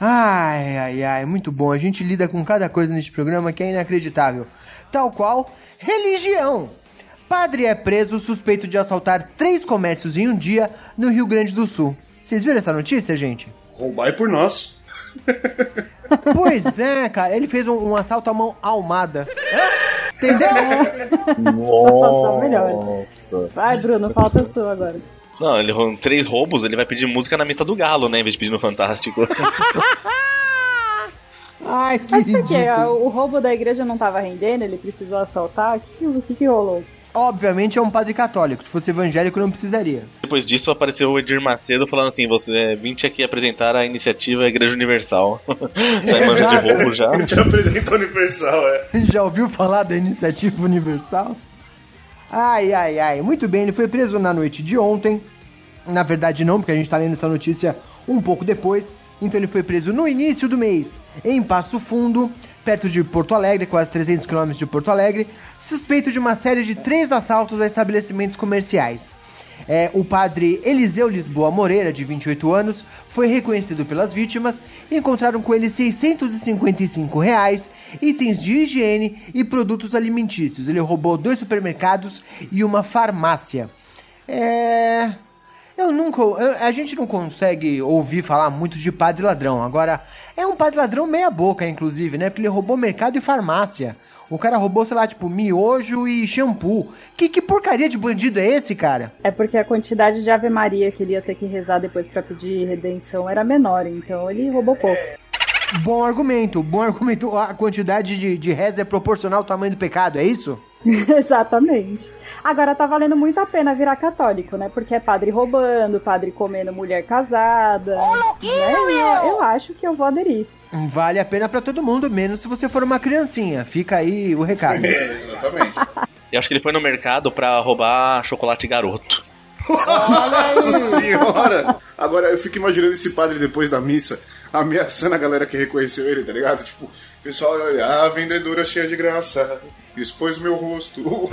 Ai, ai, ai, muito bom. A gente lida com cada coisa neste programa que é inacreditável. Tal qual religião. Padre é preso suspeito de assaltar três comércios em um dia no Rio Grande do Sul. Vocês viram essa notícia, gente? Roubar é por nós. Pois é, cara, ele fez um, um assalto à mão almada. Entendeu? Nossa, melhor. Vai, Bruno, falta a sua agora. Não, ele com três roubos, ele vai pedir música na missa do galo, né? Em vez de pedir no Fantástico. Ai, que Mas por quê? O roubo da igreja não tava rendendo? Ele precisou assaltar? O que, o que, que rolou? Obviamente é um padre católico. Se fosse evangélico, não precisaria. Depois disso apareceu o Edir Macedo falando assim: Você vim aqui apresentar a iniciativa Igreja Universal. já manja de roubo já. A gente apresenta Universal, é. Já ouviu falar da iniciativa universal? Ai, ai, ai. Muito bem, ele foi preso na noite de ontem. Na verdade, não, porque a gente tá lendo essa notícia um pouco depois. Então, ele foi preso no início do mês, em Passo Fundo, perto de Porto Alegre, quase 300 quilômetros de Porto Alegre, suspeito de uma série de três assaltos a estabelecimentos comerciais. É, o padre Eliseu Lisboa Moreira, de 28 anos, foi reconhecido pelas vítimas e encontraram com ele 655 reais, itens de higiene e produtos alimentícios. Ele roubou dois supermercados e uma farmácia. É. Eu nunca. eu- a gente não consegue ouvir falar muito de padre ladrão. Agora, é um padre ladrão meia-boca, inclusive, né? Porque ele roubou mercado e farmácia. O cara roubou, sei lá, tipo, miojo e shampoo. Que, que porcaria de bandido é esse, cara? É porque a quantidade de Ave Maria que ele ia ter que rezar depois pra pedir redenção era menor, então ele roubou pouco. Bom argumento, bom argumento. A quantidade de, de reza é proporcional ao tamanho do pecado, é isso? Exatamente. Agora tá valendo muito a pena virar católico, né? Porque é padre roubando, padre comendo mulher casada. né? Eu, eu acho que eu vou aderir. Vale a pena pra todo mundo, menos se você for uma criancinha. Fica aí o recado. É, exatamente. Eu acho que ele foi no mercado pra roubar chocolate garoto. Nossa senhora! Agora eu fico imaginando esse padre depois da missa ameaçando a galera que reconheceu ele, tá ligado? Tipo, pessoal, olha, a vendedora cheia de graça expôs meu rosto.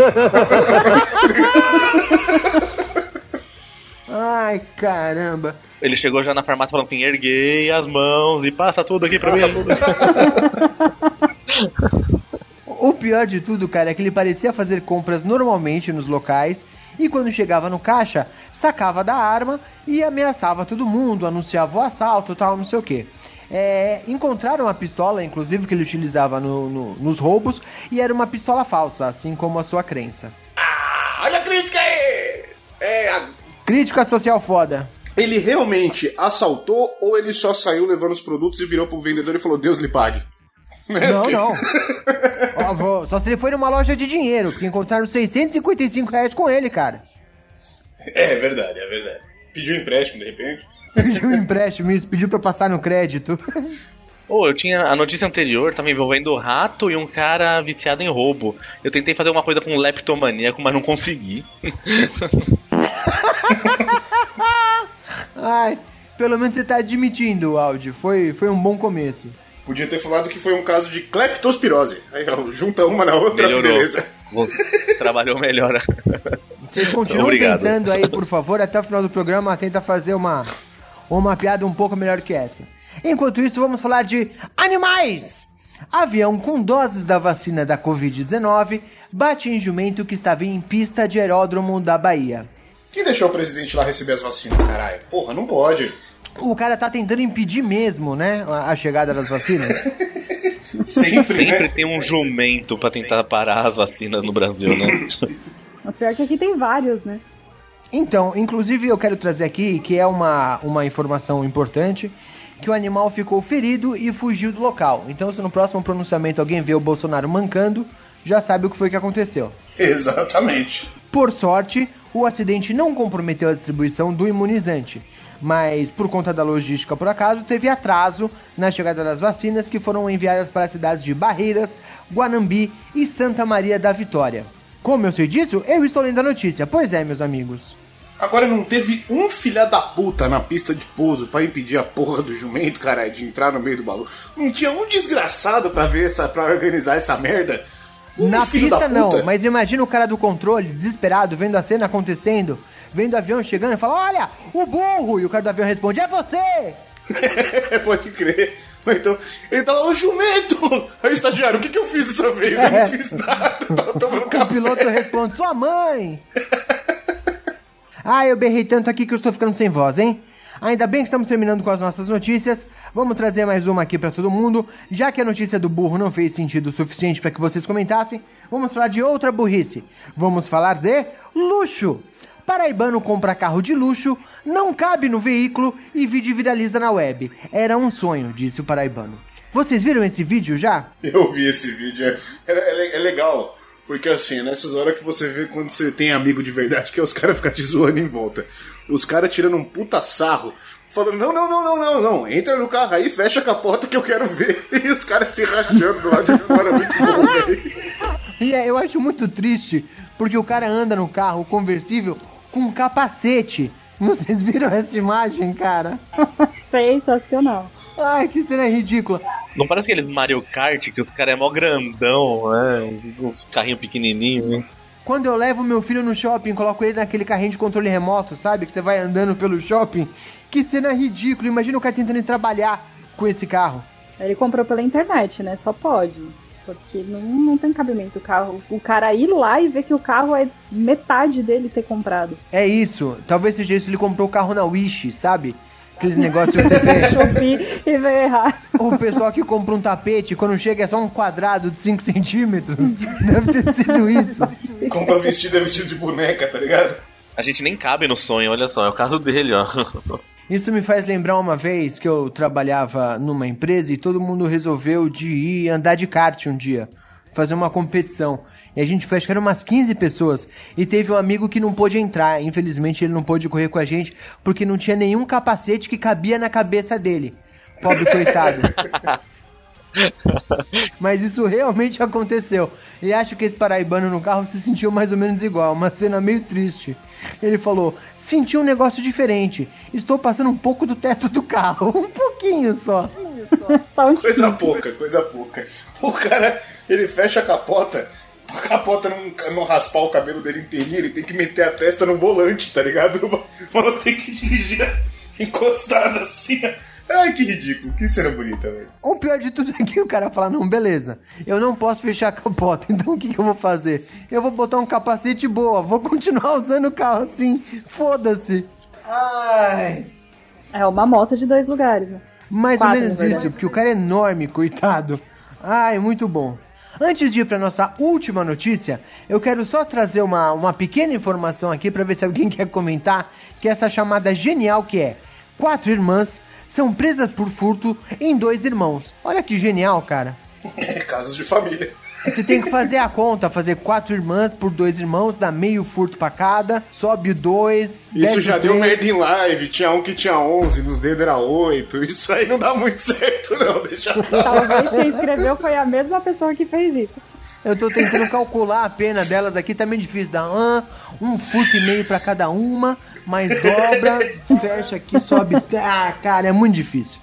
Ai, caramba. Ele chegou já na farmácia falando assim: erguei as mãos e passa tudo aqui pra mim. O pior de tudo, cara, é que ele parecia fazer compras normalmente nos locais e quando chegava no caixa, sacava da arma e ameaçava todo mundo, anunciava o assalto tal, não sei o que. Encontraram a pistola, inclusive, que ele utilizava no- no- nos roubos, e era uma pistola falsa, assim como a sua crença. olha a crítica aí! É, a- Crítica social foda. ele realmente assaltou ou ele só saiu levando os produtos e virou pro vendedor e falou, Deus lhe pague? Não, não. Ó, só se ele foi numa loja de dinheiro, que encontraram 655 reais com ele, cara. É verdade, é verdade. Pediu empréstimo de repente? Pediu um empréstimo, isso, pediu pra passar no crédito. Ô, eu tinha. A notícia anterior tava envolvendo o rato e um cara viciado em roubo. Eu tentei fazer uma coisa com um leptomaníaco, mas não consegui. Ai, pelo menos você tá admitindo, Audi. Foi, foi um bom começo. Podia ter falado que foi um caso de cleptospirose. Aí, ó, junta uma na outra, Melhorou. beleza. Trabalhou melhor. Vocês continuam Obrigado. pensando aí, por favor, até o final do programa, tenta fazer uma, uma piada um pouco melhor que essa. Enquanto isso, vamos falar de animais! Avião com doses da vacina da Covid-19 bate em jumento que estava em pista de aeródromo da Bahia. Quem deixou o presidente lá receber as vacinas, caralho? Porra, não pode. O cara tá tentando impedir mesmo, né, a chegada das vacinas. Sempre, Sempre né? tem um jumento pra tentar parar as vacinas no Brasil, né? O pior é que aqui tem vários, né? Então, inclusive eu quero trazer aqui, que é uma, uma informação importante, que o animal ficou ferido e fugiu do local. Então, se no próximo pronunciamento alguém vê o Bolsonaro mancando, já sabe o que foi que aconteceu. Exatamente. Por sorte, o acidente não comprometeu a distribuição do imunizante, mas por conta da logística, por acaso, teve atraso na chegada das vacinas que foram enviadas para as cidades de Barreiras, Guanambi e Santa Maria da Vitória. Como eu sei disso, eu estou lendo a notícia. Pois é, meus amigos. Agora não teve um filha da puta na pista de pouso pra impedir a porra do jumento, cara, de entrar no meio do balão. Não tinha um desgraçado pra ver essa, para organizar essa merda. Um Na pista não, mas imagina o cara do controle, desesperado, vendo a cena acontecendo, vendo o avião chegando e fala: Olha, o burro! E o cara do avião responde: É você! Pode crer. Mas Então, ele tá lá, ô jumento! Aí, estagiário, o que, que eu fiz dessa vez? Eu não fiz nada, tava tomando O café. piloto responde: Sua mãe! Ah, eu berrei tanto aqui que eu estou ficando sem voz, hein? Ainda bem que estamos terminando com as nossas notícias. Vamos trazer mais uma aqui para todo mundo. Já que a notícia do burro não fez sentido o suficiente para que vocês comentassem, vamos falar de outra burrice. Vamos falar de luxo. Paraibano compra carro de luxo, não cabe no veículo e vídeo viraliza na web. Era um sonho, disse o paraibano. Vocês viram esse vídeo já? Eu vi esse vídeo, é, é- é legal. Porque assim, nessas horas que você vê quando você tem amigo de verdade, que é os caras ficam te zoando em volta. Os caras tirando um puta sarro, falando, não, não, não, não, não, não, entra no carro aí, fecha a capota que eu quero ver. E os caras se rachando do lado de fora, muito bom, velho. E é, eu acho muito triste, porque o cara anda no carro conversível com um capacete. Vocês viram essa imagem, cara? Sensacional. Ai, que cena ridícula. Não parece aqueles Mario Kart que os caras é mó grandão, né? Uns carrinhos pequenininhos. né? Quando eu levo meu filho no shopping, coloco ele naquele carrinho de controle remoto, sabe? Que você vai andando pelo shopping. Que cena ridícula. Imagina o cara tentando ir trabalhar com esse carro. Ele comprou pela internet, né? Só pode. Porque não, não tem cabimento o carro. O cara ir lá e ver que o carro é metade dele ter comprado. É isso. Talvez seja isso. Ele comprou o carro na Wish, sabe? Aqueles negócios que você. Shopee e veio errado. O pessoal que compra um tapete, quando chega é só um quadrado de 5 centímetros. Deve ter sido isso. Compra vestido é vestido de boneca, tá ligado? A gente nem cabe no sonho, olha só, é o caso dele, ó. Isso me faz lembrar uma vez que eu trabalhava numa empresa e todo mundo resolveu de ir andar de kart um dia, fazer uma competição. E a gente foi, acho que eram umas 15 pessoas. E teve um amigo que não pôde entrar. Infelizmente ele não pôde correr com a gente porque não tinha nenhum capacete que cabia na cabeça dele. Pobre coitado. Mas isso realmente aconteceu. E acho que esse paraibano no carro se sentiu mais ou menos igual, uma cena meio triste. Ele falou: Senti um negócio diferente. Estou passando um pouco do teto do carro. Um pouquinho só. Só um Coisa pouca, coisa pouca. O cara, ele fecha a capota, capota não, não raspar o cabelo dele inteirinho, ele tem que meter a testa no volante, tá ligado? O mano tem que dirigir encostado assim. Ai, que ridículo, que cena bonita, velho. O pior de tudo é que o cara fala: Não, beleza, eu não posso fechar a capota, então o que, que eu vou fazer? Eu vou botar um capacete boa, vou continuar usando o carro assim, foda-se. Ai. É uma moto de dois lugares. né? Mais Quatro, ou menos isso, porque o cara é enorme, coitado. Ai, muito bom. Antes de ir para nossa última notícia, eu quero só trazer uma, uma pequena informação aqui para ver se alguém quer comentar, que essa chamada genial que é: quatro irmãs são presas por furto em dois irmãos. Olha que genial, cara. Casos de família. Você tem que fazer a conta, fazer quatro irmãs por dois irmãos, dá meio furto pra cada, sobe o dois. Isso já deu merda em live, tinha um que tinha 11, nos dedos era 8. Isso aí não dá muito certo, não, deixa pra. Talvez quem escreveu foi a mesma pessoa que fez isso. Eu tô tentando calcular a pena delas aqui, tá meio difícil. Dá um, um furto e meio pra cada uma, mais dobra, fecha aqui, sobe. Ah, cara, é muito difícil.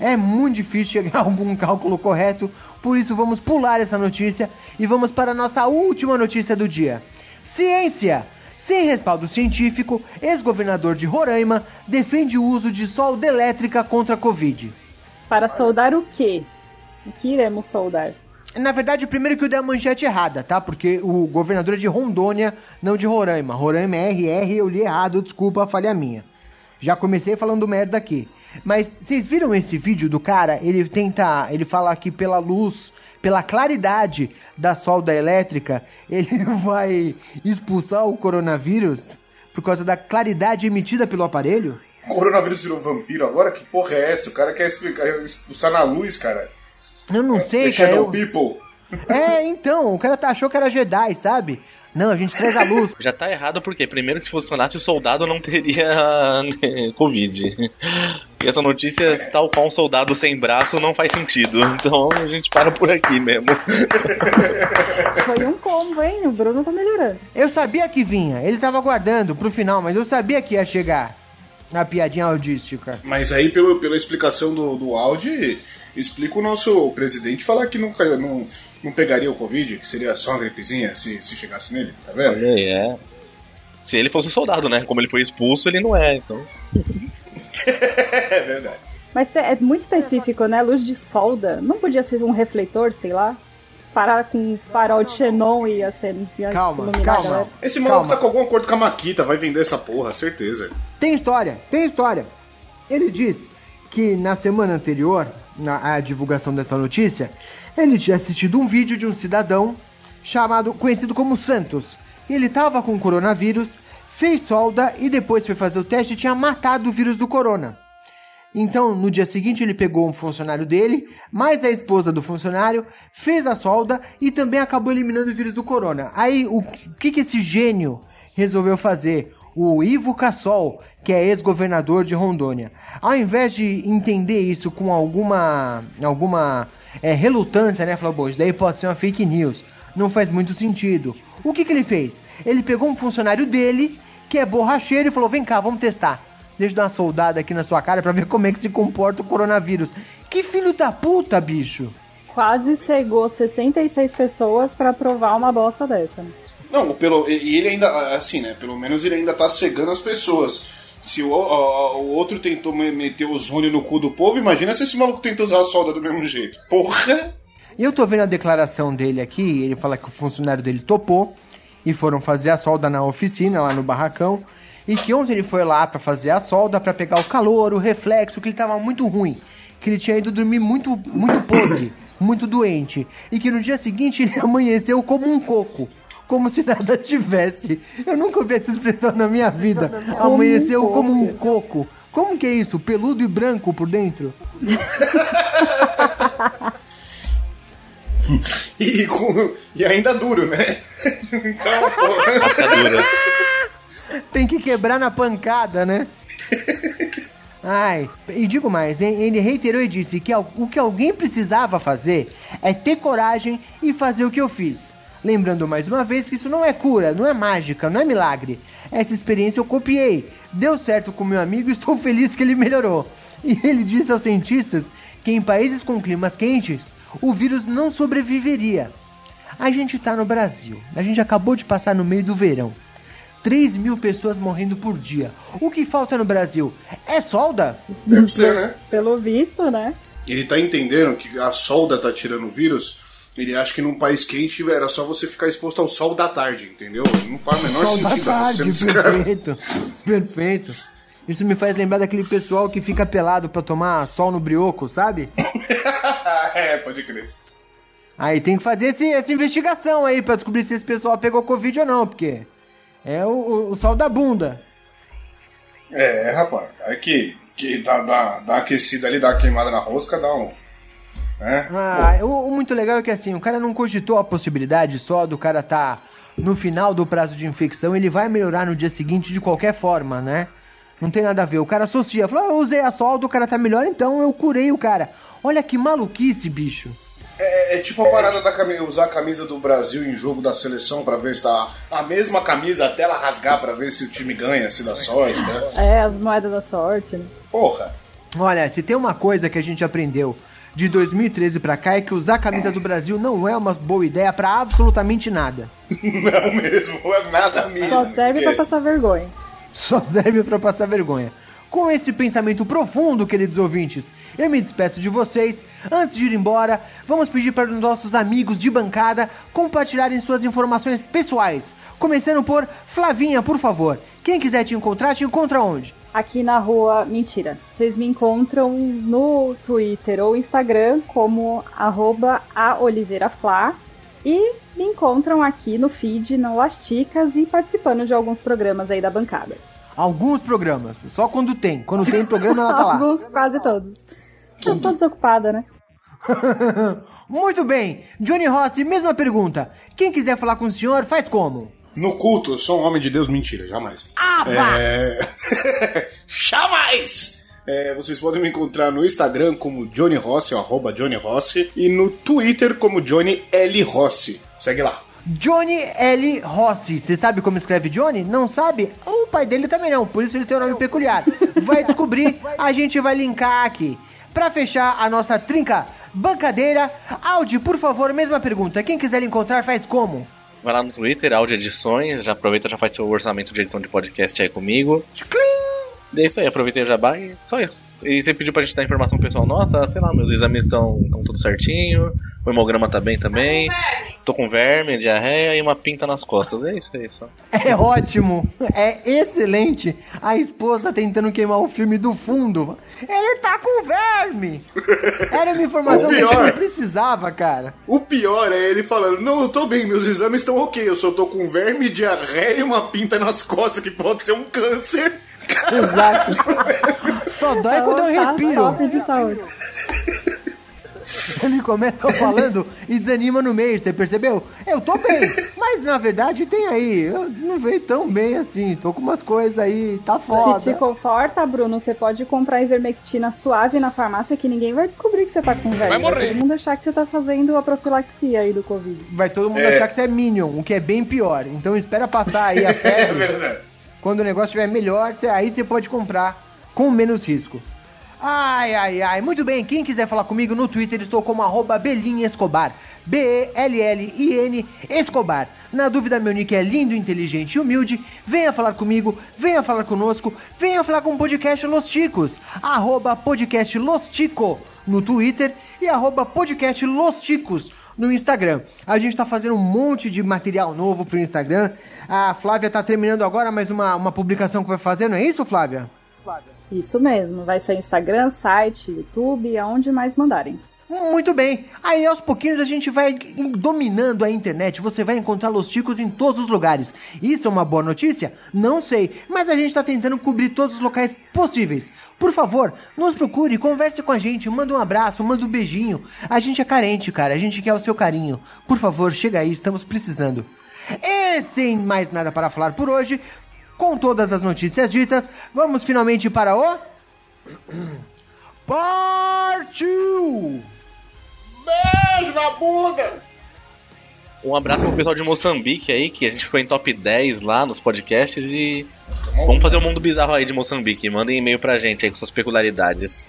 É muito difícil chegar a algum cálculo correto, por isso vamos pular essa notícia e vamos para a nossa última notícia do dia. Ciência! Sem respaldo científico, ex-governador de Roraima defende o uso de solda elétrica contra a Covid. Para soldar o quê? O que iremos soldar? Na verdade, primeiro que eu dei a manchete errada, tá? Porque o governador é de Rondônia, não de Roraima. Roraima é RR, eu li errado, desculpa, falha minha. Já comecei falando merda aqui. Mas vocês viram esse vídeo do cara? Ele tenta, ele fala que pela luz, pela claridade da solda elétrica, ele vai expulsar o coronavírus por causa da claridade emitida pelo aparelho? O coronavírus virou vampiro agora? Que porra é essa? O cara quer explicar, expulsar na luz, cara. Eu não sei, The cara. Shadow eu- People. É, então, o cara tá- achou que era Jedi, sabe? Não, a gente traz a luz. Já tá errado porque, primeiro, que se funcionasse, o soldado não teria Covid. E essa notícia, tal qual um soldado sem braço, não faz sentido. Então a gente para por aqui mesmo. Foi um combo, hein? O Bruno tá melhorando. Eu sabia que vinha, ele tava aguardando pro final, mas eu sabia que ia chegar a piadinha audística. Mas aí, pelo, pela explicação do, do Audi, explica o nosso presidente falar que não, caiu- não, não pegaria o Covid, que seria só uma gripezinha se, se chegasse nele, tá vendo? Olha aí, é. Se ele fosse um soldado, né? Como ele foi expulso, ele não é, então. É verdade. Mas te- é muito específico, né? Luz de solda. Não podia ser um refletor, sei lá? Parar com um farol de xenon e ia ser ia Calma, calma. Esse maluco Calma. tá com algum acordo com a Maquita, vai vender essa porra, certeza. Tem história, tem história. Ele diz que na semana anterior, na divulgação dessa notícia, ele tinha assistido um vídeo de um cidadão chamado, conhecido como Santos. Ele tava com coronavírus, fez solda e depois foi fazer o teste e tinha matado o vírus do corona. Então, no dia seguinte, ele pegou um funcionário dele, mais a esposa do funcionário, fez a solda e também acabou eliminando o vírus do corona. Aí, o que, que esse gênio resolveu fazer? O Ivo Cassol, que é ex-governador de Rondônia. Ao invés de entender isso com alguma, alguma é, relutância, né? Falou, bom, isso daí pode ser uma fake news. Não faz muito sentido. O que, que ele fez? Ele pegou um funcionário dele, que é borracheiro, e falou: vem cá, vamos testar. Deixa eu dar uma soldada aqui na sua cara pra ver como é que se comporta o coronavírus. Que filho da puta, bicho! Quase cegou 66 pessoas pra provar uma bosta dessa. Não, pelo, e e ele ainda, assim, né? Pelo menos ele ainda tá cegando as pessoas. Se o, o- o outro tentou me- meter ozônio no cu do povo, imagina se esse maluco tentou usar a solda do mesmo jeito. Porra! E eu tô vendo a declaração dele aqui, ele fala que o funcionário dele topou e foram fazer a solda na oficina, lá no barracão, e que ontem ele foi lá pra fazer a solda, pra pegar o calor, o reflexo, que ele tava muito ruim, que ele tinha ido dormir muito, muito podre, muito doente, e que no dia seguinte ele amanheceu como um coco. Como se nada tivesse. Eu nunca ouvi essa expressão na minha vida. Amanheceu como um coco. Como que é isso? Peludo e branco por dentro? E, com- e ainda duro, né? Então, porra. Tem que quebrar na pancada, né? Ai, e digo mais, ele reiterou e disse que o que alguém precisava fazer é ter coragem e fazer o que eu fiz. Lembrando mais uma vez que isso não é cura, não é mágica, não é milagre. Essa experiência eu copiei. Deu certo com meu amigo e estou feliz que ele melhorou. E ele disse aos cientistas que em países com climas quentes, o vírus não sobreviveria. A gente tá no Brasil, a gente acabou de passar no meio do verão. 3 mil pessoas morrendo por dia. O que falta no Brasil? É solda? Deve ser, né? Pelo visto, né? Ele tá entendendo que a solda tá tirando o vírus. Ele acha que num país quente era só você ficar exposto ao sol da tarde, entendeu? Não faz o menor Sol da sentido. tarde, não descreve. perfeito. Perfeito. Isso me faz lembrar daquele pessoal que fica pelado pra tomar sol no brioco, sabe? é, pode crer. Aí tem que fazer esse- essa investigação aí pra descobrir se esse pessoal pegou Covid ou não, porque é o, o- o sol da bunda. É, rapaz. Aí que, que dá, dá, dá aquecida ali, dá uma queimada na rosca, dá um. Né? Ah, o, o muito legal é que assim, o cara não cogitou a possibilidade só do cara tá no final do prazo de infecção, ele vai melhorar no dia seguinte de qualquer forma, né? Não tem nada a ver. O cara associa, fala, ah, eu usei a solda, o cara tá melhor, então eu curei o cara. Olha que maluquice, bicho. É, é tipo a parada da cami- usar a camisa do Brasil em jogo da seleção pra ver se tá a mesma camisa até ela rasgar pra ver se o time ganha, se dá sorte, né? É, as moedas da sorte, né? Porra. Olha, se tem uma coisa que a gente aprendeu de 2013 pra cá é que usar a camisa do Brasil não é uma boa ideia pra absolutamente nada. Não mesmo, é nada mesmo. Só serve pra esquece. passar vergonha. Só serve pra passar vergonha. Com esse pensamento profundo, queridos ouvintes, eu me despeço de vocês. Antes de ir embora, vamos pedir para os nossos amigos de bancada compartilharem suas informações pessoais. Começando por Flavinha, por favor. Quem quiser te encontrar, te encontra onde? Aqui na rua, mentira. Vocês me encontram no Twitter ou Instagram como arroba aoliveiraflá e me encontram aqui no feed, no Lasticas e participando de alguns programas aí da bancada. Alguns programas. Só quando tem. Quando tem programa, ela tá lá. Alguns, quase todos. Eu tô desocupada, né? Muito bem. Johnny Rossi, mesma pergunta. Quem quiser falar com o senhor, faz como? No culto, eu sou um homem de Deus, mentira, jamais. Ah! É... jamais! É, vocês podem me encontrar no Instagram como Johnny Rossi, arroba Johnny Rossi, e no Twitter como Johnny L. Rossi. Segue lá. Johnny L. Rossi. Você sabe como escreve Johnny? Não sabe? O pai dele também não, por isso ele tem um nome peculiar. Vai descobrir, a gente vai linkar aqui. Pra fechar a nossa trinca bancadeira, Audi, por favor, mesma pergunta. Quem quiser encontrar, faz como? Vai lá no Twitter, Audio Edições, já aproveita já faz seu orçamento de edição de podcast aí comigo. Tchim! E é isso aí, aproveitei o jabá e só isso. E você pediu pra gente dar informação pessoal nossa, sei lá, meus exames estão tudo certinho, o hemograma tá bem também. Tô com verme, diarreia e uma pinta nas costas. É isso aí, só. É ótimo, é excelente. A esposa tentando queimar o filme do fundo. Ele tá com verme. Era uma informação O que pior. eu não precisava, cara. O pior é ele falando: Não, eu tô bem, meus exames estão ok, eu só tô com verme, diarreia e uma pinta nas costas que pode ser um câncer. Exato. Só dói quando eu Tá respiro. top de saúde. Ele começa falando e desanima no meio, você percebeu? Eu tô bem, mas na verdade tem aí, eu não veio tão bem assim, tô com umas coisas aí, tá Se te foda. conforta, Bruno, você pode comprar ivermectina suave na farmácia que ninguém vai descobrir que você tá com verme. Vai morrer. todo mundo achar que você tá fazendo a profilaxia aí do Covid. Vai todo mundo É. achar que você é Minion, o que é bem pior. Então espera passar aí a É febre. verdade. Quando o negócio estiver melhor, aí você pode comprar com menos risco. Ai, ai, ai. Muito bem, quem quiser falar comigo no Twitter, estou como arroba Escobar. B-E-L-L-I-N Escobar. Na dúvida, meu nick é lindo, inteligente e humilde. Venha falar comigo, venha falar conosco, venha falar com o podcast Los Ticos. Arroba podcast Los Tico no Twitter e arroba podcast Los Ticos no Instagram. A gente tá fazendo um monte de material novo pro Instagram. A Flávia tá terminando agora mais uma, uma publicação que vai fazer, não é isso, Flávia? Isso mesmo, vai ser Instagram, site, YouTube, aonde mais mandarem. Muito bem. Aí aos pouquinhos a gente vai dominando a internet. Você vai encontrar Los Ticos em todos os lugares. Isso é uma boa notícia? Não sei. Mas a gente está tentando cobrir todos os locais possíveis. Por favor, nos procure, converse com a gente, manda um abraço, manda um beijinho. A gente é carente, cara. A gente quer o seu carinho. Por favor, chega aí, estamos precisando. E sem mais nada para falar por hoje, com todas as notícias ditas, vamos finalmente para o. Partiu! Beijo na bunda! Um abraço pro pessoal de Moçambique aí, que a gente foi em top 10 lá nos podcasts e. Vamos fazer um mundo bizarro aí de Moçambique. Mandem e-mail pra gente aí com suas peculiaridades.